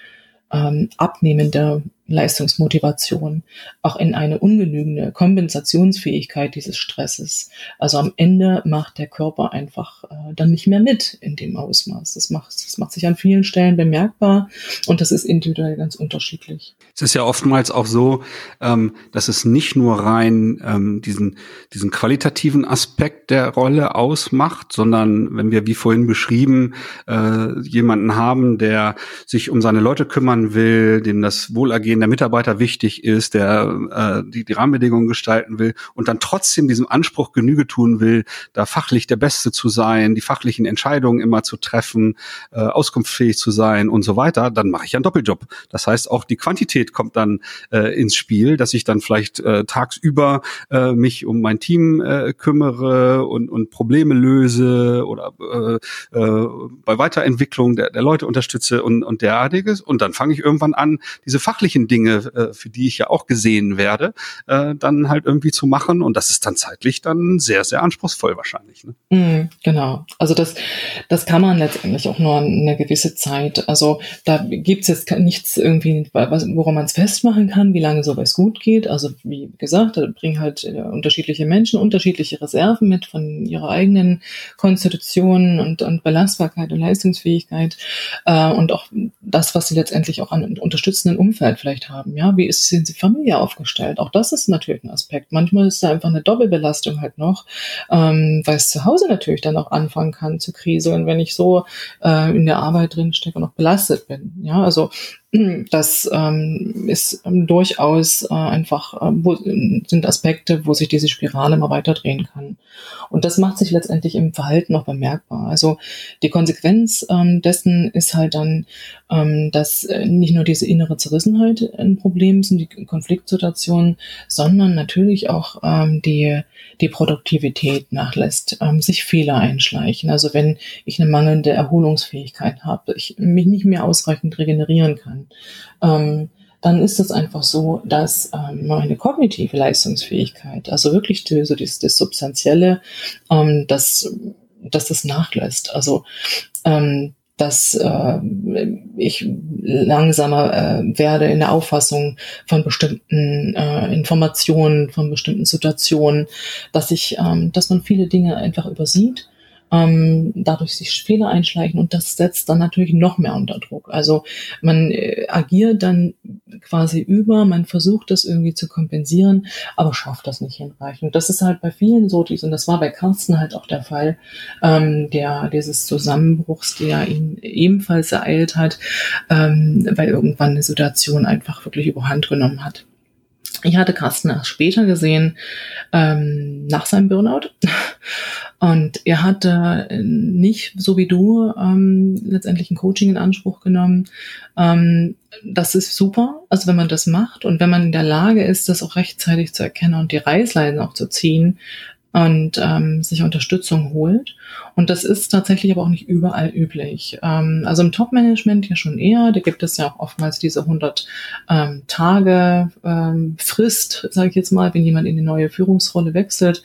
ähm, abnehmende Leistungsmotivation, auch in eine ungenügende Kompensationsfähigkeit dieses Stresses. Also am Ende macht der Körper einfach äh, dann nicht mehr mit in dem Ausmaß. Das macht, das macht sich an vielen Stellen bemerkbar und das ist individuell ganz unterschiedlich. Es ist ja oftmals auch so, ähm, dass es nicht nur rein ähm, diesen, diesen qualitativen Aspekt der Rolle ausmacht, sondern wenn wir, wie vorhin beschrieben, äh, jemanden haben, der sich um seine Leute kümmern will, dem das Wohlergehen der Mitarbeiter wichtig ist, der äh, die, die Rahmenbedingungen gestalten will und dann trotzdem diesem Anspruch Genüge tun will, da fachlich der Beste zu sein, die fachlichen Entscheidungen immer zu treffen, äh, auskunftsfähig zu sein und so weiter, dann mache ich einen Doppeljob. Das heißt, auch die Quantität kommt dann äh, ins Spiel, dass ich dann vielleicht äh, tagsüber äh, mich um mein Team äh, kümmere und, und Probleme löse oder äh, äh, bei Weiterentwicklung der, der Leute unterstütze und, und derartiges. Und dann fange ich irgendwann an, diese fachlichen Dinge, äh, für die ich ja auch gesehen werde, äh, dann halt irgendwie zu machen. Und das ist dann zeitlich dann sehr, sehr anspruchsvoll wahrscheinlich. Ne? Mm, genau. Also das, das kann man letztendlich auch nur eine gewisse Zeit. Also da gibt's jetzt nichts irgendwie, woran man es festmachen kann, wie lange sowas gut geht. Also wie gesagt, da bringen halt äh, unterschiedliche Menschen unterschiedliche Reserven mit von ihrer eigenen Konstitution und, und Belastbarkeit und Leistungsfähigkeit äh, und auch das, was sie letztendlich auch an unterstützenden Umfeld vielleicht vielleicht haben. Ja, wie ist sind sie Familie aufgestellt? Auch das ist natürlich ein Aspekt. Manchmal ist da einfach eine Doppelbelastung halt noch, ähm, weil es zu Hause natürlich dann auch anfangen kann zu kriseln, wenn ich so äh, in der Arbeit drin stecke und auch belastet bin. Ja, also das ähm, ist ähm, durchaus äh, einfach, äh, wo, sind Aspekte, wo sich diese Spirale immer weiter drehen kann. Und das macht sich letztendlich im Verhalten auch bemerkbar. Also die Konsequenz ähm, dessen ist halt dann, ähm, dass äh, nicht nur diese innere Zerrissenheit ein Problem sind, die Konfliktsituationen, sondern natürlich auch ähm, die, die Produktivität nachlässt, ähm, sich Fehler einschleichen. Also wenn ich eine mangelnde Erholungsfähigkeit habe, ich mich nicht mehr ausreichend regenerieren kann ähm, dann ist es einfach so, dass ähm, meine kognitive Leistungsfähigkeit, also wirklich die, so das, das Substanzielle, ähm, dass, dass das nachlässt. Also ähm, dass äh, ich langsamer äh, werde in der Auffassung von bestimmten äh, Informationen, von bestimmten Situationen, dass ich, ähm, dass man viele Dinge einfach übersieht ähm, dadurch sich Fehler einschleichen und das setzt dann natürlich noch mehr unter Druck. Also man äh, agiert dann quasi über, man versucht das irgendwie zu kompensieren, aber schafft das nicht hinreichend. Das ist halt bei vielen so, und das war bei Carsten halt auch der Fall, ähm, der dieses Zusammenbruchs, der ihn ebenfalls ereilt hat, ähm, weil irgendwann eine Situation einfach wirklich überhand genommen hat. Ich hatte Carsten erst später gesehen, ähm, nach seinem Burnout. Und er hatte nicht, so wie du, ähm, letztendlich ein Coaching in Anspruch genommen. Ähm, das ist super, also wenn man das macht und wenn man in der Lage ist, das auch rechtzeitig zu erkennen und die Reißleine auch zu ziehen, und ähm, sich Unterstützung holt. Und das ist tatsächlich aber auch nicht überall üblich. Ähm, also im Top-Management ja schon eher. Da gibt es ja auch oftmals diese 100 ähm, Tage ähm, Frist, sage ich jetzt mal, wenn jemand in die neue Führungsrolle wechselt,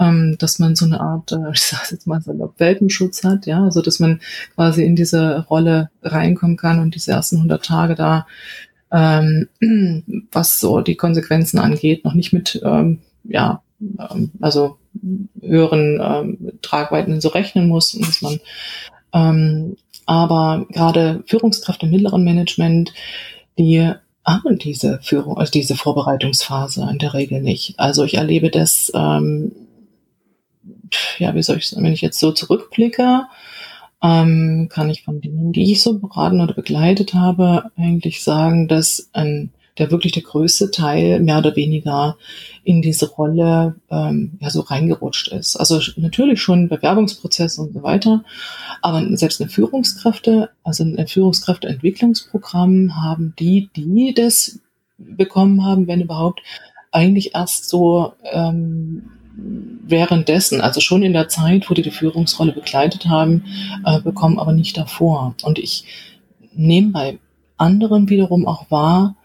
ähm, dass man so eine Art, äh, ich sage jetzt mal, so Welpenschutz hat, ja, also dass man quasi in diese Rolle reinkommen kann und diese ersten 100 Tage da ähm, was so die Konsequenzen angeht, noch nicht mit ähm, ja, ähm, also höheren ähm, Tragweiten so rechnen muss dass man ähm, aber gerade Führungskräfte im mittleren Management, die haben diese Führung, also diese Vorbereitungsphase in der Regel nicht. Also ich erlebe das, ähm, ja, wie soll ich wenn ich jetzt so zurückblicke, ähm, kann ich von denen, die ich so beraten oder begleitet habe, eigentlich sagen, dass ein der wirklich der größte Teil mehr oder weniger in diese Rolle ähm, ja so reingerutscht ist. Also natürlich schon Bewerbungsprozesse und so weiter, aber selbst eine Führungskräfte, also ein Führungskräfteentwicklungsprogramm haben die, die das bekommen haben, wenn überhaupt, eigentlich erst so ähm, währenddessen, also schon in der Zeit, wo die die Führungsrolle begleitet haben, äh, bekommen, aber nicht davor. Und ich nehme bei anderen wiederum auch wahr,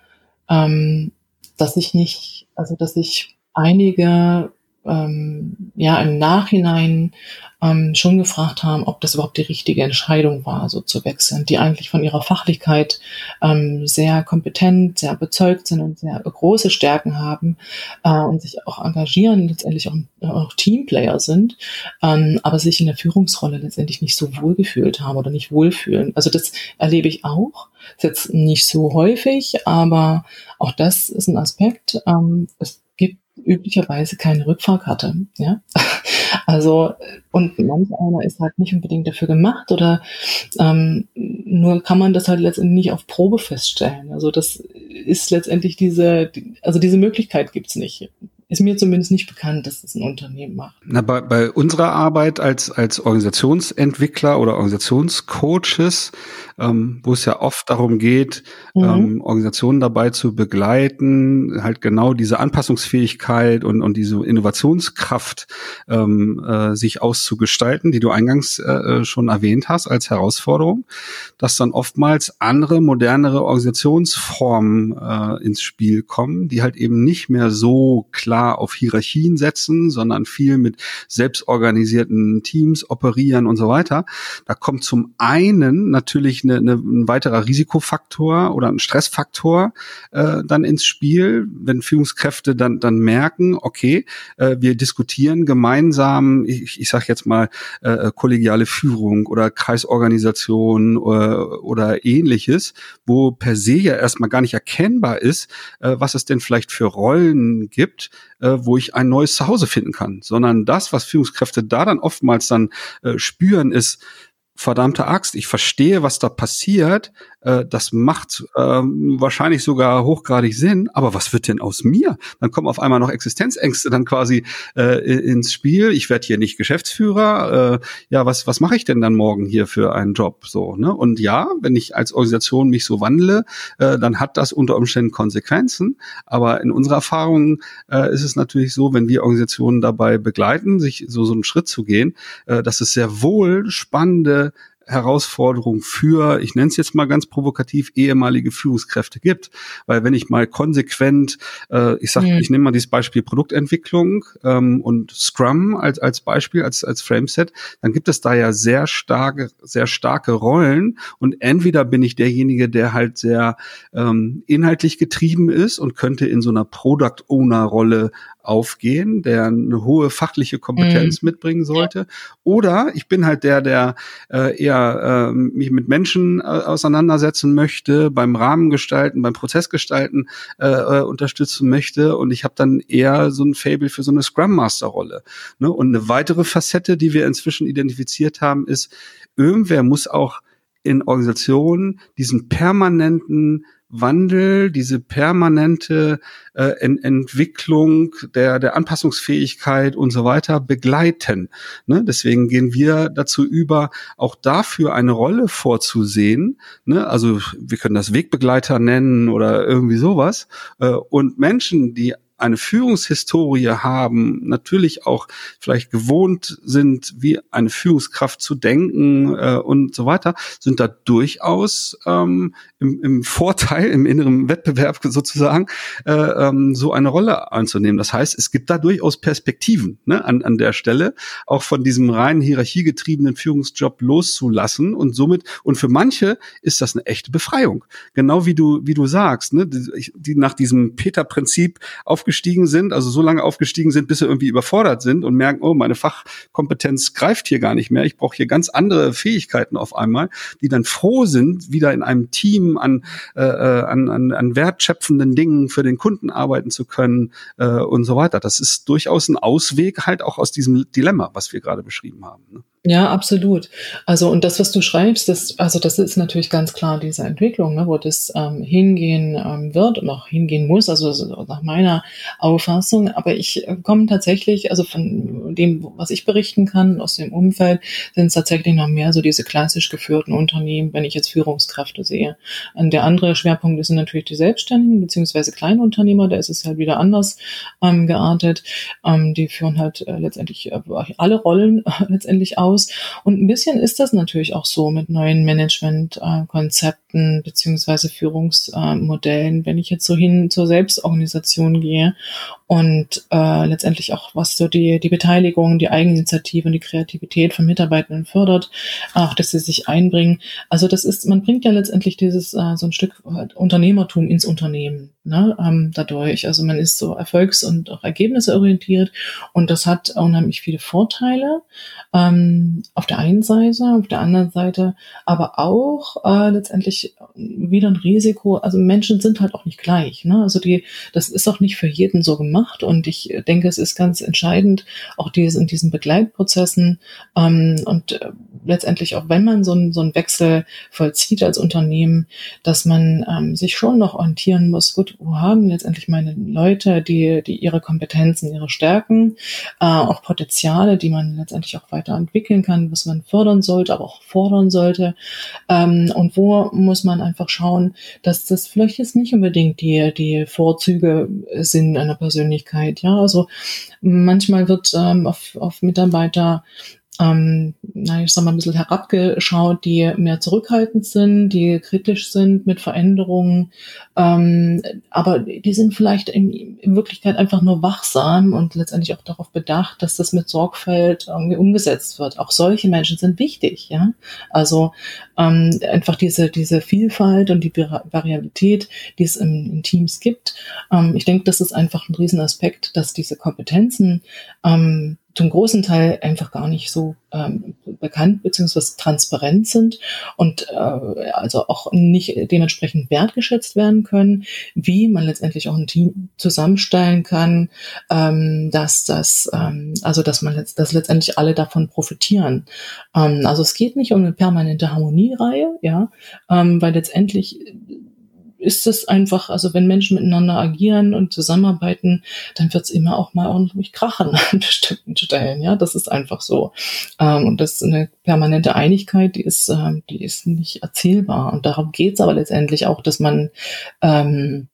ähm, dass ich nicht, also dass ich einige ähm, ja im Nachhinein ähm, schon gefragt haben, ob das überhaupt die richtige Entscheidung war, so zu wechseln, die eigentlich von ihrer Fachlichkeit ähm, sehr kompetent, sehr bezeugt sind und sehr große Stärken haben äh, und sich auch engagieren, letztendlich auch, auch Teamplayer sind, ähm, aber sich in der Führungsrolle letztendlich nicht so wohl gefühlt haben oder nicht wohlfühlen. Also das erlebe ich auch. Ist jetzt nicht so häufig, aber auch das ist ein Aspekt. Ähm, es gibt üblicherweise keine Rückfahrkarte. Ja? Also, und manch einer ist halt nicht unbedingt dafür gemacht oder ähm, nur kann man das halt letztendlich nicht auf Probe feststellen. Also das ist letztendlich diese, also diese Möglichkeit gibt's nicht ist mir zumindest nicht bekannt, dass das ein Unternehmen macht. Na, bei, bei unserer Arbeit als, als Organisationsentwickler oder Organisationscoaches, ähm, wo es ja oft darum geht, mhm. ähm, Organisationen dabei zu begleiten, halt genau diese Anpassungsfähigkeit und, und diese Innovationskraft ähm, äh, sich auszugestalten, die du eingangs äh, schon erwähnt hast als Herausforderung, dass dann oftmals andere, modernere Organisationsformen äh, ins Spiel kommen, die halt eben nicht mehr so klar klar auf Hierarchien setzen, sondern viel mit selbstorganisierten Teams operieren und so weiter. Da kommt zum einen natürlich eine, eine, ein weiterer Risikofaktor oder ein Stressfaktor äh, dann ins Spiel, wenn Führungskräfte dann, dann merken, okay, äh, wir diskutieren gemeinsam, ich, ich sage jetzt mal äh, kollegiale Führung oder Kreisorganisation oder, äh, oder ähnliches, wo per se ja erstmal gar nicht erkennbar ist, äh, was es denn vielleicht für Rollen gibt, äh, wo ich ein neues Zuhause finden kann, sondern das, was Führungskräfte da dann oftmals dann äh, spüren, ist, verdammte Axt, ich verstehe, was da passiert, äh, das macht ähm, wahrscheinlich sogar hochgradig Sinn, aber was wird denn aus mir? Dann kommen auf einmal noch Existenzängste dann quasi äh, ins Spiel. Ich werde hier nicht Geschäftsführer. Äh, ja, was was mache ich denn dann morgen hier für einen Job? So ne? Und ja, wenn ich als Organisation mich so wandle, äh, dann hat das unter Umständen Konsequenzen. Aber in unserer Erfahrung äh, ist es natürlich so, wenn wir Organisationen dabei begleiten, sich so so einen Schritt zu gehen, äh, dass es sehr wohl spannende Herausforderung für, ich nenne es jetzt mal ganz provokativ, ehemalige Führungskräfte gibt. Weil wenn ich mal konsequent, äh, ich sage, mhm. ich nehme mal dieses Beispiel Produktentwicklung ähm, und Scrum als, als Beispiel, als, als Frameset, dann gibt es da ja sehr starke, sehr starke Rollen. Und entweder bin ich derjenige, der halt sehr ähm, inhaltlich getrieben ist und könnte in so einer Product Owner Rolle aufgehen, der eine hohe fachliche Kompetenz mhm. mitbringen sollte. Oder ich bin halt der, der äh, eher äh, mich mit Menschen äh, auseinandersetzen möchte, beim Rahmen gestalten, beim Prozess gestalten äh, äh, unterstützen möchte. Und ich habe dann eher so ein Fable für so eine Scrum Master Rolle. Ne? Und eine weitere Facette, die wir inzwischen identifiziert haben, ist, irgendwer muss auch in Organisationen diesen permanenten Wandel, diese permanente äh, Ent Entwicklung der, der Anpassungsfähigkeit und so weiter begleiten. Ne? Deswegen gehen wir dazu über, auch dafür eine Rolle vorzusehen. Ne? Also wir können das Wegbegleiter nennen oder irgendwie sowas. Äh, und Menschen, die eine Führungshistorie haben, natürlich auch vielleicht gewohnt sind, wie eine Führungskraft zu denken äh, und so weiter, sind da durchaus ähm, im, im Vorteil, im inneren Wettbewerb sozusagen, äh, ähm, so eine Rolle einzunehmen. Das heißt, es gibt da durchaus Perspektiven ne, an, an der Stelle, auch von diesem rein hierarchiegetriebenen Führungsjob loszulassen und somit, und für manche ist das eine echte Befreiung. Genau wie du, wie du sagst, ne, die, die nach diesem Peter-Prinzip aufgestellt aufgestiegen sind, also so lange aufgestiegen sind, bis sie irgendwie überfordert sind und merken, oh, meine Fachkompetenz greift hier gar nicht mehr. Ich brauche hier ganz andere Fähigkeiten auf einmal, die dann froh sind, wieder in einem Team an, äh, äh an, an, an wertschöpfenden Dingen für den Kunden arbeiten zu können äh, und so weiter. Das ist durchaus ein Ausweg halt auch aus diesem Dilemma, was wir gerade beschrieben haben. Ne? Ja, absolut. Also und das, was du schreibst, das, also das ist natürlich ganz klar diese Entwicklung, ne, wo das ähm, hingehen ähm, wird und auch hingehen muss, also nach meiner Auffassung. Aber ich äh, komme tatsächlich, also von dem, was ich berichten kann aus dem Umfeld, sind es tatsächlich noch mehr so diese klassisch geführten Unternehmen, wenn ich jetzt Führungskräfte sehe. Und der andere Schwerpunkt sind natürlich die Selbstständigen beziehungsweise Kleinunternehmer, da ist es halt wieder anders ähm, geartet. Ähm, die führen halt äh, letztendlich äh, alle Rollen äh, letztendlich aus aus. Und ein bisschen ist das natürlich auch so mit neuen Managementkonzepten beziehungsweise Führungsmodellen, wenn ich jetzt so hin zur Selbstorganisation gehe und äh, letztendlich auch was so die, die Beteiligung, die Eigeninitiative und die Kreativität von Mitarbeitenden fördert, auch dass sie sich einbringen. Also das ist, man bringt ja letztendlich dieses äh, so ein Stück Unternehmertum ins Unternehmen ne, ähm, dadurch. Also man ist so erfolgs- und auch ergebnisorientiert und das hat unheimlich viele Vorteile. Ähm, auf der einen Seite, auf der anderen Seite aber auch äh, letztendlich wieder ein Risiko. Also Menschen sind halt auch nicht gleich. Ne? Also die, das ist auch nicht für jeden so gemacht macht. Und ich denke, es ist ganz entscheidend, auch dieses, in diesen Begleitprozessen ähm, und äh, letztendlich auch, wenn man so, ein, so einen Wechsel vollzieht als Unternehmen, dass man ähm, sich schon noch orientieren muss, gut, wo haben letztendlich meine Leute, die, die ihre Kompetenzen, ihre Stärken, äh, auch Potenziale, die man letztendlich auch weiterentwickeln kann, was man fördern sollte, aber auch fordern sollte. Ähm, und wo muss man einfach schauen, dass das vielleicht jetzt nicht unbedingt die, die Vorzüge sind einer Persönlichkeit, Persönlichkeit. Ja, also manchmal wird ähm, auf, auf Mitarbeiter ähm, na, ich sag mal, ein bisschen herabgeschaut, die mehr zurückhaltend sind, die kritisch sind mit Veränderungen, ähm, aber die sind vielleicht in, in, Wirklichkeit einfach nur wachsam und letztendlich auch darauf bedacht, dass das mit Sorgfalt irgendwie umgesetzt wird. Auch solche Menschen sind wichtig, ja. Also ähm, einfach diese, diese Vielfalt und die Variabilität, die es in, in Teams gibt. Ähm, ich denke, das ist einfach ein Riesenaspekt, dass diese Kompetenzen ähm, zum großen Teil einfach gar nicht so ähm, bekannt beziehungsweise transparent sind und äh, also auch nicht dementsprechend wertgeschätzt werden können, wie man letztendlich auch ein Team zusammenstellen kann, ähm, dass das ähm, also dass man letzt, dass letztendlich alle davon profitieren. Ähm, also es geht nicht um eine permanente Harmoniereihe, ja, ähm, weil letztendlich ist es einfach, also wenn Menschen miteinander agieren und zusammenarbeiten, dann wird es immer auch mal ordentlich krachen an bestimmten Stellen. Ja, das ist einfach so. Ähm, und das ist eine permanente Einigkeit, die ist, ähm, die ist nicht erzählbar. Und darum geht es aber letztendlich auch, dass man ähm,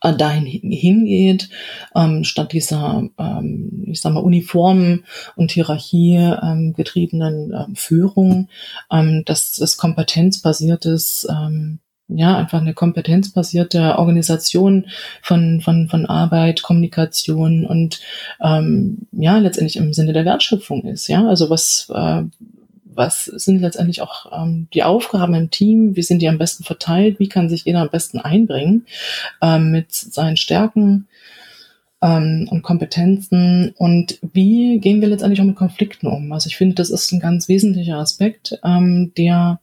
dahin hingeht, ähm, statt dieser, ähm, ich sag mal, uniformen und Hierarchie ähm, getriebenen ähm, Führung, ähm, dass das kompetenzbasiertes ähm, ja, einfach eine kompetenzbasierte Organisation von, von, von Arbeit, Kommunikation und ähm, ja, letztendlich im Sinne der Wertschöpfung ist. Ja, also was, äh, was sind letztendlich auch ähm, die Aufgaben im Team, wie sind die am besten verteilt, wie kann sich jeder am besten einbringen ähm, mit seinen Stärken ähm, und Kompetenzen und wie gehen wir letztendlich auch mit Konflikten um. Also ich finde, das ist ein ganz wesentlicher Aspekt, ähm, der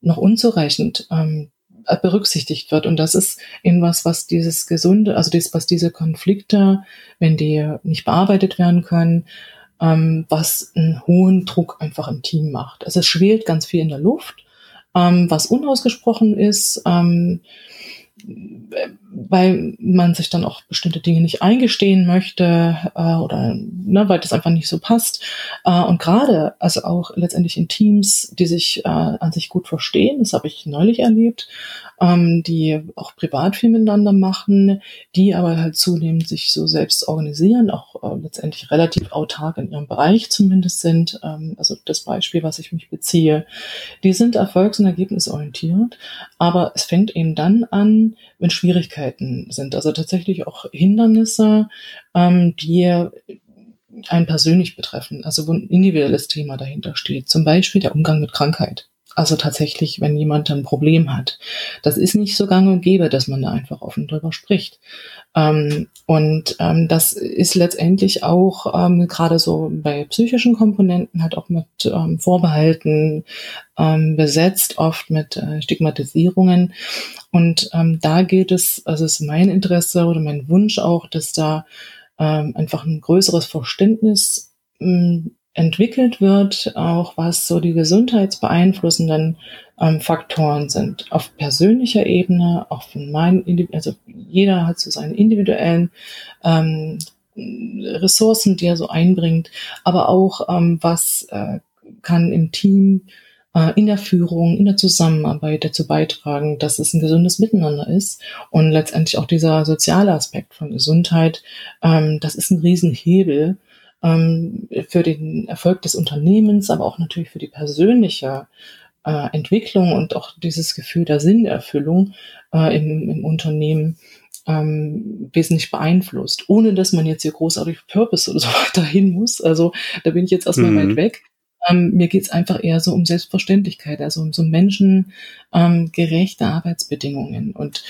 noch unzureichend ähm, äh, berücksichtigt wird. Und das ist eben was, was dieses gesunde, also das, was diese Konflikte, wenn die nicht bearbeitet werden können, ähm, was einen hohen Druck einfach im Team macht. Also es schwelt ganz viel in der Luft, ähm, was unausgesprochen ist. Ähm, weil man sich dann auch bestimmte Dinge nicht eingestehen möchte äh, oder ne, weil das einfach nicht so passt. Äh, und gerade, also auch letztendlich in Teams, die sich äh, an sich gut verstehen, das habe ich neulich erlebt, ähm, die auch privat viel miteinander machen, die aber halt zunehmend sich so selbst organisieren, auch äh, letztendlich relativ autark in ihrem Bereich zumindest sind. Ähm, also das Beispiel, was ich mich beziehe, die sind erfolgs- und ergebnisorientiert, aber es fängt eben dann an, wenn Schwierigkeiten sind, also tatsächlich auch Hindernisse, ähm, die einen persönlich betreffen, also wo ein individuelles Thema dahinter steht, zum Beispiel der Umgang mit Krankheit. Also tatsächlich, wenn jemand ein Problem hat. Das ist nicht so gang und gäbe, dass man da einfach offen drüber spricht. Ähm, und ähm, das ist letztendlich auch ähm, gerade so bei psychischen Komponenten halt auch mit ähm, Vorbehalten ähm, besetzt, oft mit äh, Stigmatisierungen. Und ähm, da geht es, also ist mein Interesse oder mein Wunsch auch, dass da einfach ein größeres Verständnis ähm, entwickelt wird, auch was so die gesundheitsbeeinflussenden ähm, Faktoren sind. Auf persönlicher Ebene, auch von meinen, also jeder hat so seine individuellen ähm, Ressourcen, die er so einbringt, aber auch ähm, was äh, kann im Team äh, in der Führung, in der Zusammenarbeit dazu beitragen, dass es ein gesundes Miteinander ist. Und letztendlich auch dieser soziale Aspekt von Gesundheit, ähm, das ist ein Riesenhebel, ähm, für den Erfolg des Unternehmens, aber auch natürlich für die persönliche äh, Entwicklung und auch dieses Gefühl der Sinnerfüllung äh, im, im Unternehmen ähm, wesentlich beeinflusst, ohne dass man jetzt hier großartig Purpose oder so weiter hin muss. Also da bin ich jetzt erstmal mhm. weit weg. Ähm, mir geht's einfach eher so um Selbstverständlichkeit, also um so menschengerechte ähm, Arbeitsbedingungen. Und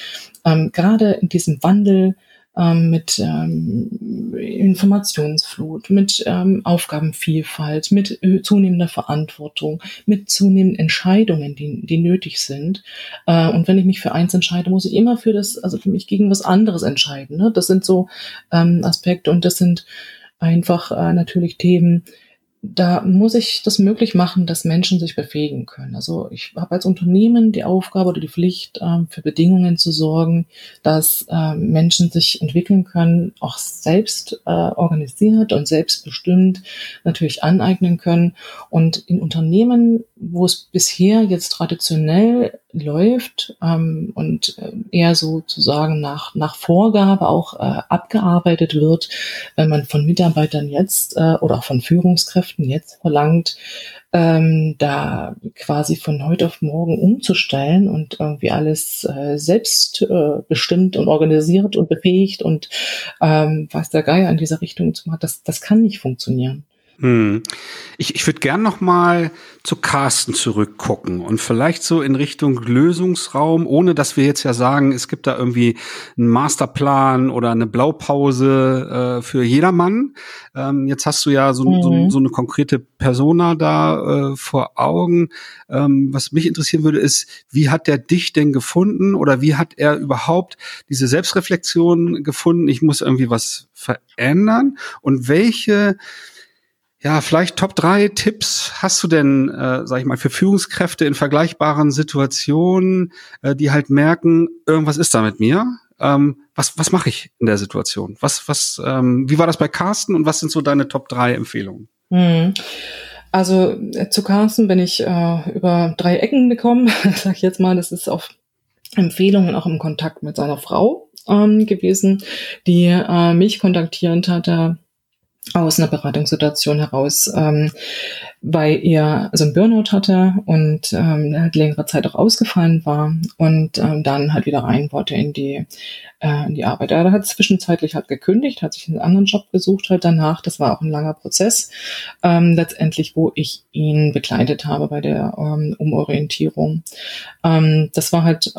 ähm, gerade in diesem Wandel ähm, mit ähm, Informationsflut, mit ähm, Aufgabenvielfalt, mit äh, zunehmender Verantwortung, mit zunehmenden Entscheidungen, die, die nötig sind. Äh, und wenn ich mich für eins entscheide, muss ich immer für das, also für mich gegen was anderes entscheiden. Ne? Das sind so ähm, Aspekte und das sind einfach äh, natürlich Themen, da muss ich das möglich machen, dass Menschen sich befähigen können. Also ich habe als Unternehmen die Aufgabe oder die Pflicht, ähm, für Bedingungen zu sorgen, dass ähm, Menschen sich entwickeln können, auch selbst äh, organisiert und selbstbestimmt natürlich aneignen können. Und in Unternehmen, wo es bisher jetzt traditionell läuft ähm, und äh, eher sozusagen nach, nach Vorgabe auch äh, abgearbeitet wird, wenn man von Mitarbeitern jetzt oder auch von Führungskräften jetzt verlangt, ähm, da quasi von heute auf morgen umzustellen und irgendwie alles äh, selbst äh, bestimmt und organisiert und befähigt und ähm, was der Geier in dieser Richtung zu machen, das, das kann nicht funktionieren. Hm. Ich, ich würde gern noch mal zu Carsten zurückgucken und vielleicht so in Richtung Lösungsraum, ohne dass wir jetzt ja sagen, es gibt da irgendwie einen Masterplan oder eine Blaupause äh, für jedermann. Ähm, jetzt hast du ja so, mhm. so, so eine konkrete Persona da äh, vor Augen. Ähm, was mich interessieren würde, ist, wie hat der dich denn gefunden oder wie hat er überhaupt diese Selbstreflexion gefunden? Ich muss irgendwie was verändern und welche ja, vielleicht Top drei Tipps hast du denn, äh, sag ich mal, für Führungskräfte in vergleichbaren Situationen, äh, die halt merken, irgendwas ist da mit mir. Ähm, was was mache ich in der Situation? Was was ähm, wie war das bei Carsten und was sind so deine Top drei Empfehlungen? Hm. Also äh, zu Carsten bin ich äh, über drei Ecken gekommen, sag ich jetzt mal. Das ist auf Empfehlungen auch im Kontakt mit seiner Frau ähm, gewesen, die äh, mich kontaktierend hatte aus einer Beratungssituation heraus, ähm, weil er also ein Burnout hatte und ähm, halt längere Zeit auch ausgefallen war und ähm, dann halt wieder rein wollte in die äh, in die Arbeit. Er hat zwischenzeitlich halt gekündigt, hat sich einen anderen Job gesucht halt danach. Das war auch ein langer Prozess, ähm, letztendlich, wo ich ihn begleitet habe bei der ähm, Umorientierung. Ähm, das war halt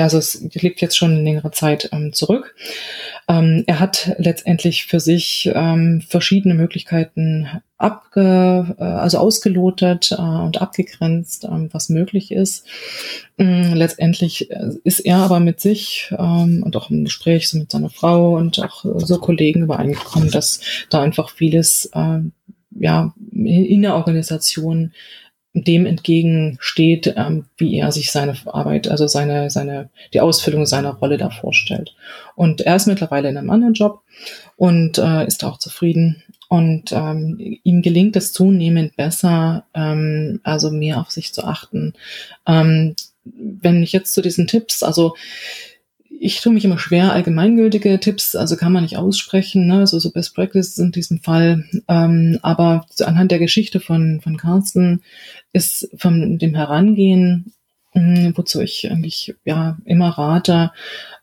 also es liegt jetzt schon eine längere Zeit ähm, zurück. Ähm, er hat letztendlich für sich ähm, verschiedene Möglichkeiten abge, äh, also ausgelotet äh, und abgegrenzt, ähm, was möglich ist. Ähm, letztendlich äh, ist er aber mit sich ähm, und auch im Gespräch so mit seiner Frau und auch so Kollegen übereingekommen, dass da einfach vieles äh, ja in der Organisation dem entgegensteht, ähm, wie er sich seine Arbeit, also seine, seine, die Ausfüllung seiner Rolle da vorstellt. Und er ist mittlerweile in einem anderen Job und äh, ist auch zufrieden. Und ähm, ihm gelingt es zunehmend besser, ähm, also mehr auf sich zu achten. Ähm, wenn ich jetzt zu diesen Tipps, also ich tue mich immer schwer, allgemeingültige Tipps, also kann man nicht aussprechen, ne? also so Best Practice in diesem Fall. Ähm, aber anhand der Geschichte von, von Carsten ist von dem Herangehen mm, wozu ich eigentlich ja immer rate,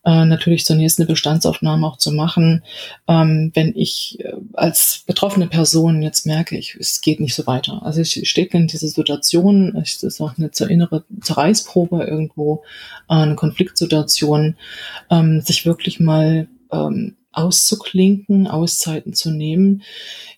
äh, natürlich zunächst eine Bestandsaufnahme auch zu machen, ähm, wenn ich äh, als betroffene Person jetzt merke, ich, es geht nicht so weiter. Also ich stecke in dieser Situation, es ist auch eine innere Zerreißprobe irgendwo, äh, eine Konfliktsituation, ähm, sich wirklich mal ähm, auszuklinken, Auszeiten zu nehmen.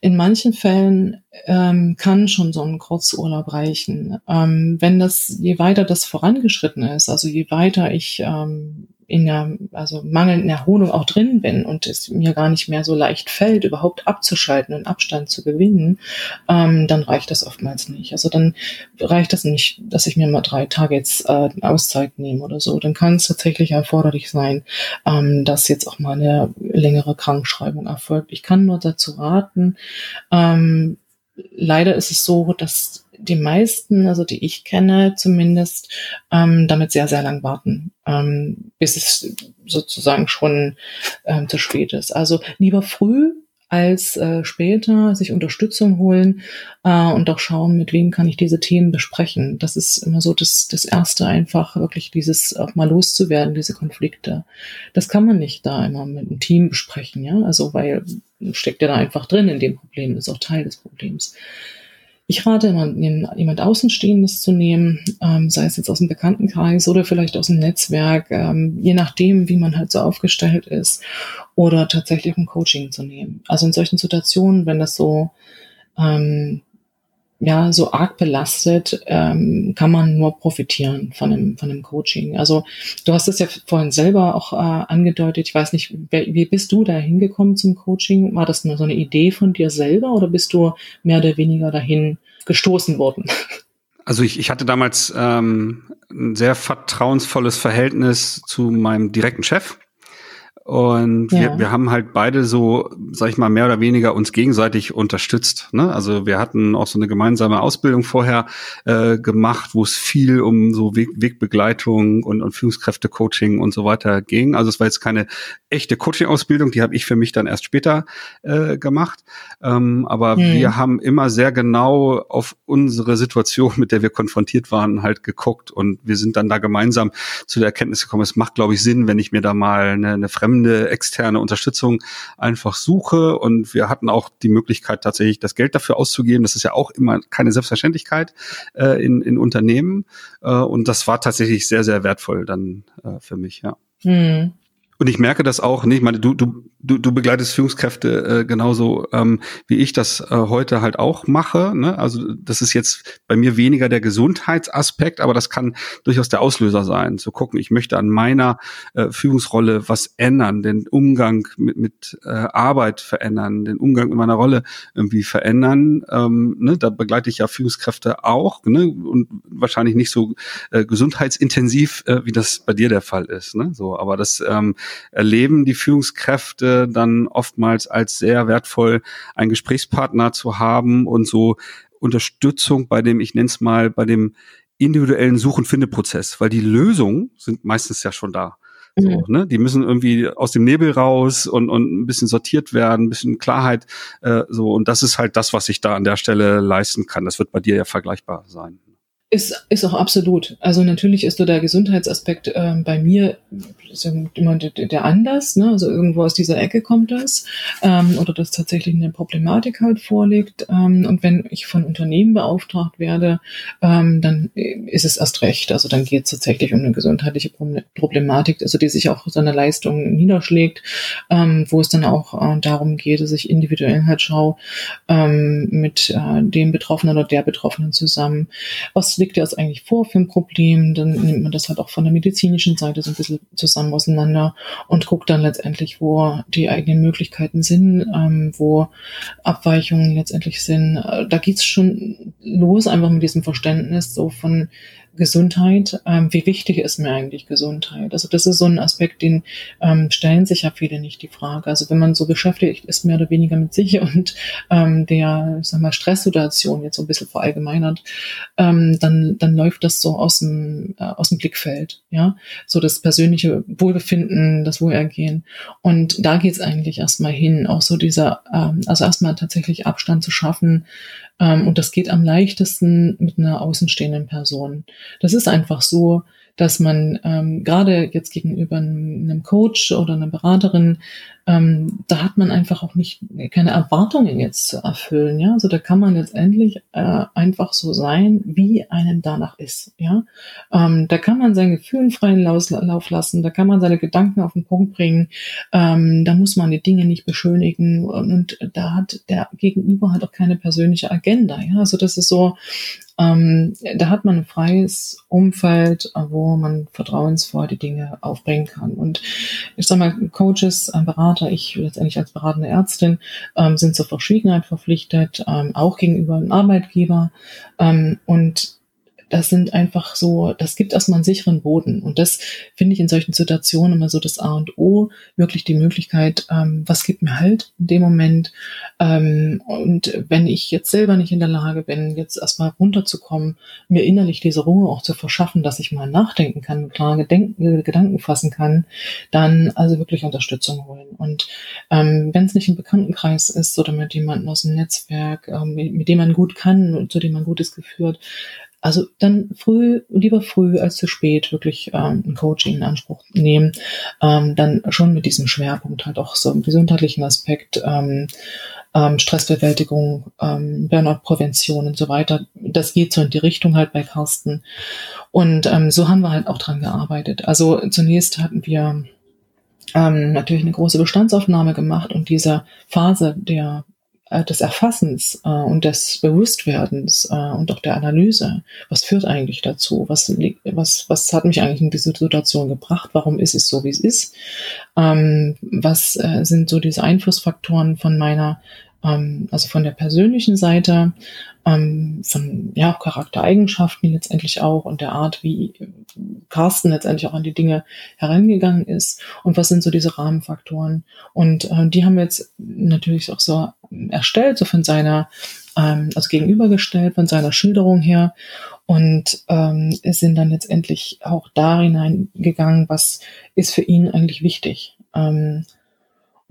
In manchen Fällen ähm, kann schon so ein Kurzurlaub reichen. Ähm, wenn das, je weiter das vorangeschritten ist, also je weiter ich ähm, in der, also mangelnden Erholung auch drin bin und es mir gar nicht mehr so leicht fällt, überhaupt abzuschalten und Abstand zu gewinnen, ähm, dann reicht das oftmals nicht. Also dann reicht das nicht, dass ich mir mal drei Tage jetzt äh, Auszeit nehme oder so. Dann kann es tatsächlich erforderlich sein, ähm, dass jetzt auch mal eine längere Krankschreibung erfolgt. Ich kann nur dazu raten, ähm, leider ist es so, dass die meisten, also die ich kenne zumindest, ähm, damit sehr, sehr lang warten, ähm, bis es sozusagen schon ähm, zu spät ist. Also lieber früh als äh, später sich Unterstützung holen äh, und auch schauen, mit wem kann ich diese Themen besprechen. Das ist immer so das, das Erste, einfach wirklich dieses auch mal loszuwerden, diese Konflikte. Das kann man nicht da immer mit einem Team besprechen, ja, also weil steckt ja da einfach drin in dem Problem, ist auch Teil des Problems. Ich rate immer, jemand Außenstehendes zu nehmen, ähm, sei es jetzt aus dem Bekanntenkreis oder vielleicht aus dem Netzwerk, ähm, je nachdem, wie man halt so aufgestellt ist, oder tatsächlich ein Coaching zu nehmen. Also in solchen Situationen, wenn das so ähm, ja so arg belastet, ähm, kann man nur profitieren von einem, von einem Coaching. Also du hast es ja vorhin selber auch äh, angedeutet. Ich weiß nicht, wer, wie bist du da hingekommen zum Coaching? War das nur so eine Idee von dir selber oder bist du mehr oder weniger dahin gestoßen worden? Also ich, ich hatte damals ähm, ein sehr vertrauensvolles Verhältnis zu meinem direkten Chef. Und ja. wir, wir haben halt beide so, sag ich mal, mehr oder weniger uns gegenseitig unterstützt. Ne? Also wir hatten auch so eine gemeinsame Ausbildung vorher äh, gemacht, wo es viel um so Weg, Wegbegleitung und, und Führungskräfte-Coaching und so weiter ging. Also es war jetzt keine echte Coaching-Ausbildung, die habe ich für mich dann erst später äh, gemacht. Ähm, aber hm. wir haben immer sehr genau auf unsere Situation, mit der wir konfrontiert waren, halt geguckt. Und wir sind dann da gemeinsam zu der Erkenntnis gekommen, es macht, glaube ich, Sinn, wenn ich mir da mal eine, eine fremde fremde externe Unterstützung einfach suche. Und wir hatten auch die Möglichkeit, tatsächlich das Geld dafür auszugeben. Das ist ja auch immer keine Selbstverständlichkeit äh, in, in Unternehmen. Äh, und das war tatsächlich sehr, sehr wertvoll dann äh, für mich, ja. Hm. Und ich merke das auch, nicht, ich meine, du, du, du, du begleitest Führungskräfte äh, genauso ähm, wie ich das äh, heute halt auch mache. Ne? Also das ist jetzt bei mir weniger der Gesundheitsaspekt, aber das kann durchaus der Auslöser sein, zu gucken, ich möchte an meiner äh, Führungsrolle was ändern, den Umgang mit, mit äh, Arbeit verändern, den Umgang mit meiner Rolle irgendwie verändern. Ähm, ne? Da begleite ich ja Führungskräfte auch ne? und wahrscheinlich nicht so äh, gesundheitsintensiv, äh, wie das bei dir der Fall ist. Ne? So, aber das ähm, erleben die Führungskräfte dann oftmals als sehr wertvoll, einen Gesprächspartner zu haben und so Unterstützung bei dem, ich nenne es mal, bei dem individuellen Such- und Findeprozess, weil die Lösungen sind meistens ja schon da. So, mhm. ne? Die müssen irgendwie aus dem Nebel raus und, und ein bisschen sortiert werden, ein bisschen Klarheit. Äh, so Und das ist halt das, was ich da an der Stelle leisten kann. Das wird bei dir ja vergleichbar sein. Ist, ist auch absolut. Also natürlich ist so der Gesundheitsaspekt äh, bei mir ist ja immer der, der anders, ne? Also irgendwo aus dieser Ecke kommt das. Ähm, oder dass tatsächlich eine Problematik halt vorliegt. Ähm, und wenn ich von Unternehmen beauftragt werde, ähm, dann ist es erst recht. Also dann geht es tatsächlich um eine gesundheitliche Problematik, also die sich auch seine Leistung niederschlägt, ähm, wo es dann auch äh, darum geht, dass ich individuell halt schaue ähm, mit äh, dem Betroffenen oder der Betroffenen zusammen, was liegt dir das eigentlich vor für ein Problem? Dann nimmt man das halt auch von der medizinischen Seite so ein bisschen zusammen auseinander und guckt dann letztendlich, wo die eigenen Möglichkeiten sind, ähm, wo Abweichungen letztendlich sind. Äh, da geht's schon los, einfach mit diesem Verständnis so von Gesundheit, ähm, wie wichtig ist mir eigentlich Gesundheit? Also das ist so ein Aspekt, den ähm, stellen sich ja viele nicht die Frage. Also wenn man so beschäftigt ist, mehr oder weniger mit sich und ähm, der, sag mal, Stresssituation jetzt so ein bisschen verallgemeinert, ähm, dann, dann läuft das so aus dem, äh, aus dem Blickfeld, ja, so das persönliche Wohlbefinden, das Wohlergehen. Und da geht's eigentlich erstmal hin, auch so dieser, ähm, also erstmal tatsächlich Abstand zu schaffen, und das geht am leichtesten mit einer außenstehenden Person. Das ist einfach so, dass man ähm, gerade jetzt gegenüber einem Coach oder einer Beraterin, ähm, da hat man einfach auch nicht keine Erwartungen jetzt zu erfüllen. Ja, also da kann man letztendlich äh, einfach so sein, wie einem danach ist. Ja, ähm, da kann man seinen Gefühlen freien Lauf, lassen, da kann man seine Gedanken auf den Punkt bringen. Ähm, da muss man die Dinge nicht beschönigen und, da hat der Gegenüber halt auch keine persönliche Agenda. Ja, also das ist so ähm, da hat man ein freies Umfeld, wo man vertrauensvoll die Dinge aufbringen kann. Und ich sag mal, Coaches, ein Berater, ich letztendlich als beratende Ärztin, ähm, sind zur Verschwiegenheit verpflichtet, ähm, auch gegenüber dem Arbeitgeber. Ähm, und das sind einfach so, das gibt erstmal einen sicheren Boden. Und das finde ich in solchen Situationen immer so das A und O, wirklich die Möglichkeit, ähm, was gibt mir halt in dem Moment. Ähm, und wenn ich jetzt selber nicht in der Lage bin, jetzt erstmal runterzukommen, mir innerlich diese Ruhe auch zu verschaffen, dass ich mal nachdenken kann, klare Gedenken, Gedanken fassen kann, dann also wirklich Unterstützung holen. Und ähm, wenn es nicht im Bekanntenkreis ist oder mit jemandem aus dem Netzwerk, ähm, mit, mit dem man gut kann und zu dem man Gutes geführt, also dann früh, lieber früh als zu spät wirklich ähm, ein Coaching in Anspruch nehmen. Ähm, dann schon mit diesem Schwerpunkt halt auch so im gesundheitlichen Aspekt, ähm, ähm, Stressbewältigung, ähm, Burnout-Prävention und so weiter. Das geht so in die Richtung halt bei Carsten. Und ähm, so haben wir halt auch dran gearbeitet. Also zunächst hatten wir ähm, natürlich eine große Bestandsaufnahme gemacht und diese Phase der äh, des Erfassens äh, und des Bewusstwerdens äh, und auch der Analyse. Was führt eigentlich dazu? Was, was, was hat mich eigentlich in diese Situation gebracht? Warum ist es so, wie es ist? Ähm, was äh, sind so diese Einflussfaktoren von meiner ähm, also von der persönlichen Seite, ähm, von ja, Charaktereigenschaften letztendlich auch und der Art, wie Carsten letztendlich auch an die Dinge herangegangen ist und was sind so diese Rahmenfaktoren. Und äh, die haben wir jetzt natürlich auch so erstellt, so von seiner, ähm, also gegenübergestellt, von seiner Schilderung her und ähm, sind dann letztendlich auch da hineingegangen, was ist für ihn eigentlich wichtig. Ähm,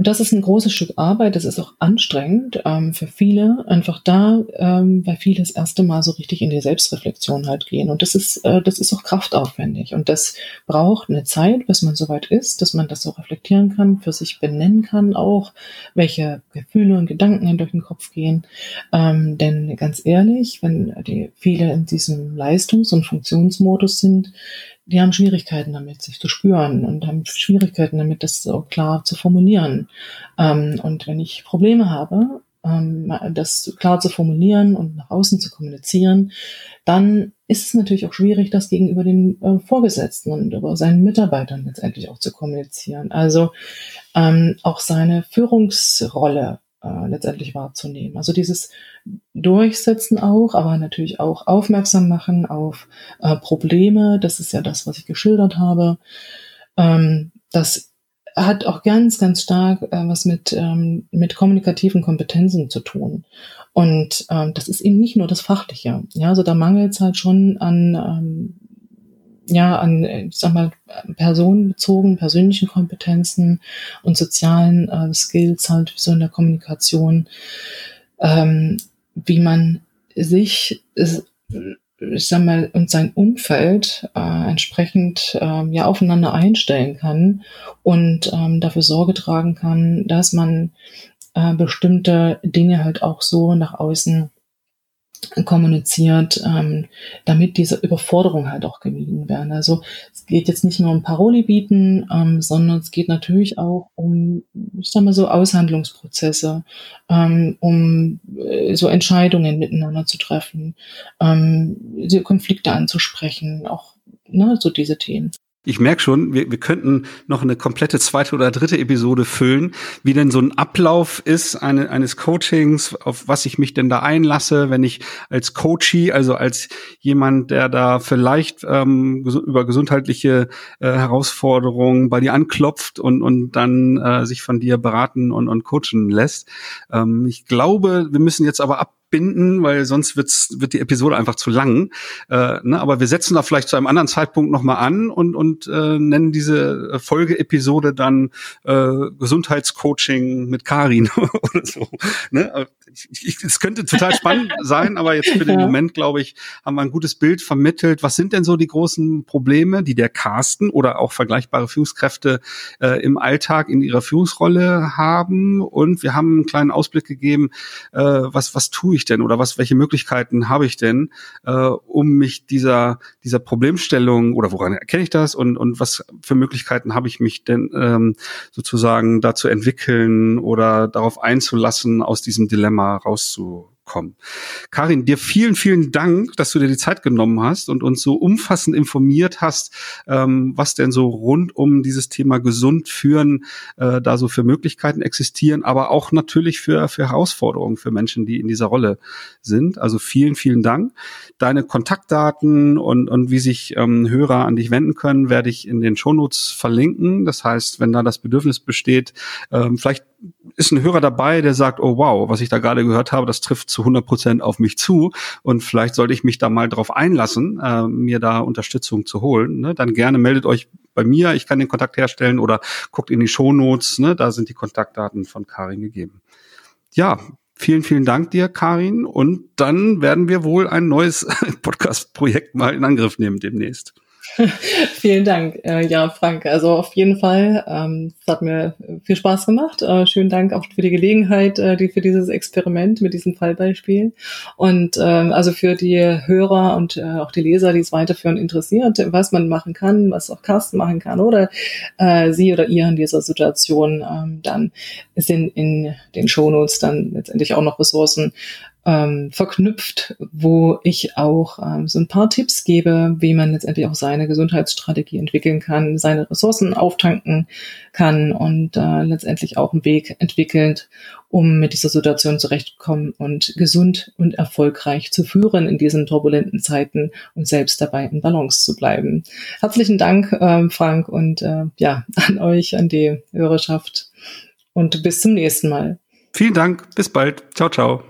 und das ist ein großes Stück Arbeit, das ist auch anstrengend ähm, für viele, einfach da, ähm, weil viele das erste Mal so richtig in die Selbstreflexion halt gehen. Und das ist, äh, das ist auch kraftaufwendig. Und das braucht eine Zeit, bis man soweit ist, dass man das so reflektieren kann, für sich benennen kann auch, welche Gefühle und Gedanken durch den Kopf gehen. Ähm, denn ganz ehrlich, wenn die viele in diesem Leistungs- und Funktionsmodus sind, die haben Schwierigkeiten damit, sich zu spüren und haben Schwierigkeiten damit, das so klar zu formulieren. Ähm, und wenn ich Probleme habe, ähm, das klar zu formulieren und nach außen zu kommunizieren, dann ist es natürlich auch schwierig, das gegenüber den äh, Vorgesetzten und über seinen Mitarbeitern letztendlich auch zu kommunizieren. Also ähm, auch seine Führungsrolle äh, letztendlich wahrzunehmen. Also dieses Durchsetzen auch, aber natürlich auch aufmerksam machen auf äh, Probleme. Das ist ja das, was ich geschildert habe. Ähm, das hat auch ganz, ganz stark äh, was mit, ähm, mit kommunikativen Kompetenzen zu tun. Und ähm, das ist eben nicht nur das Fachliche. Ja, also da mangelt es halt schon an ähm, ja, an, ich sag mal, personenbezogenen, persönlichen Kompetenzen und sozialen äh, Skills halt so in der Kommunikation, ähm, wie man sich, ich sag mal, und sein Umfeld äh, entsprechend äh, ja aufeinander einstellen kann und ähm, dafür Sorge tragen kann, dass man äh, bestimmte Dinge halt auch so nach außen kommuniziert, ähm, damit diese Überforderung halt auch gemieden werden. Also es geht jetzt nicht nur um Paroli bieten, ähm, sondern es geht natürlich auch um, ich sag mal so, Aushandlungsprozesse, ähm, um äh, so Entscheidungen miteinander zu treffen, ähm, Konflikte anzusprechen, auch ne, so diese Themen. Ich merke schon, wir, wir könnten noch eine komplette zweite oder dritte Episode füllen, wie denn so ein Ablauf ist eine, eines Coachings, auf was ich mich denn da einlasse, wenn ich als Coachee, also als jemand, der da vielleicht ähm, über gesundheitliche äh, Herausforderungen bei dir anklopft und, und dann äh, sich von dir beraten und, und coachen lässt. Ähm, ich glaube, wir müssen jetzt aber ab abbinden, weil sonst wird's, wird die Episode einfach zu lang. Äh, ne? Aber wir setzen da vielleicht zu einem anderen Zeitpunkt nochmal an und, und äh, nennen diese Folgeepisode dann äh, Gesundheitscoaching mit Karin oder so. Ne? Es könnte total spannend sein, aber jetzt für den Moment, glaube ich, haben wir ein gutes Bild vermittelt. Was sind denn so die großen Probleme, die der Carsten oder auch vergleichbare Führungskräfte äh, im Alltag in ihrer Führungsrolle haben? Und wir haben einen kleinen Ausblick gegeben, äh, was, was tue ich denn oder was, welche Möglichkeiten habe ich denn, äh, um mich dieser, dieser Problemstellung oder woran erkenne ich das und, und was für Möglichkeiten habe ich mich denn ähm, sozusagen dazu entwickeln oder darauf einzulassen, aus diesem Dilemma rauszu kommen. Karin, dir vielen, vielen Dank, dass du dir die Zeit genommen hast und uns so umfassend informiert hast, ähm, was denn so rund um dieses Thema gesund führen äh, da so für Möglichkeiten existieren, aber auch natürlich für, für Herausforderungen für Menschen, die in dieser Rolle sind. Also vielen, vielen Dank. Deine Kontaktdaten und, und wie sich ähm, Hörer an dich wenden können, werde ich in den Shownotes verlinken. Das heißt, wenn da das Bedürfnis besteht, ähm, vielleicht ist ein Hörer dabei, der sagt, oh wow, was ich da gerade gehört habe, das trifft zu 100 Prozent auf mich zu und vielleicht sollte ich mich da mal drauf einlassen, äh, mir da Unterstützung zu holen. Ne? Dann gerne meldet euch bei mir, ich kann den Kontakt herstellen oder guckt in die Shownotes, ne? da sind die Kontaktdaten von Karin gegeben. Ja, Vielen, vielen Dank dir, Karin. Und dann werden wir wohl ein neues Podcast-Projekt mal in Angriff nehmen demnächst. Vielen Dank. Äh, ja, Frank, also auf jeden Fall. Ähm, es hat mir viel Spaß gemacht. Äh, schönen Dank auch für die Gelegenheit, äh, die für dieses Experiment mit diesem Fallbeispiel. Und ähm, also für die Hörer und auch die Leser, die es weiterführen interessiert, was man machen kann, was auch Carsten machen kann oder sie oder ihr in dieser Situation, ähm, dann sind in den Shownotes dann letztendlich auch noch Ressourcen, ähm, verknüpft, wo ich auch ähm, so ein paar Tipps gebe, wie man letztendlich auch seine Gesundheitsstrategie entwickeln kann, seine Ressourcen auftanken kann und äh, letztendlich auch einen Weg entwickelt, um mit dieser Situation zurechtzukommen und gesund und erfolgreich zu führen in diesen turbulenten Zeiten und selbst dabei in Balance zu bleiben. Herzlichen Dank, äh, Frank, und äh, ja, an euch, an die Hörerschaft und bis zum nächsten Mal. Vielen Dank, bis bald. Ciao, ciao.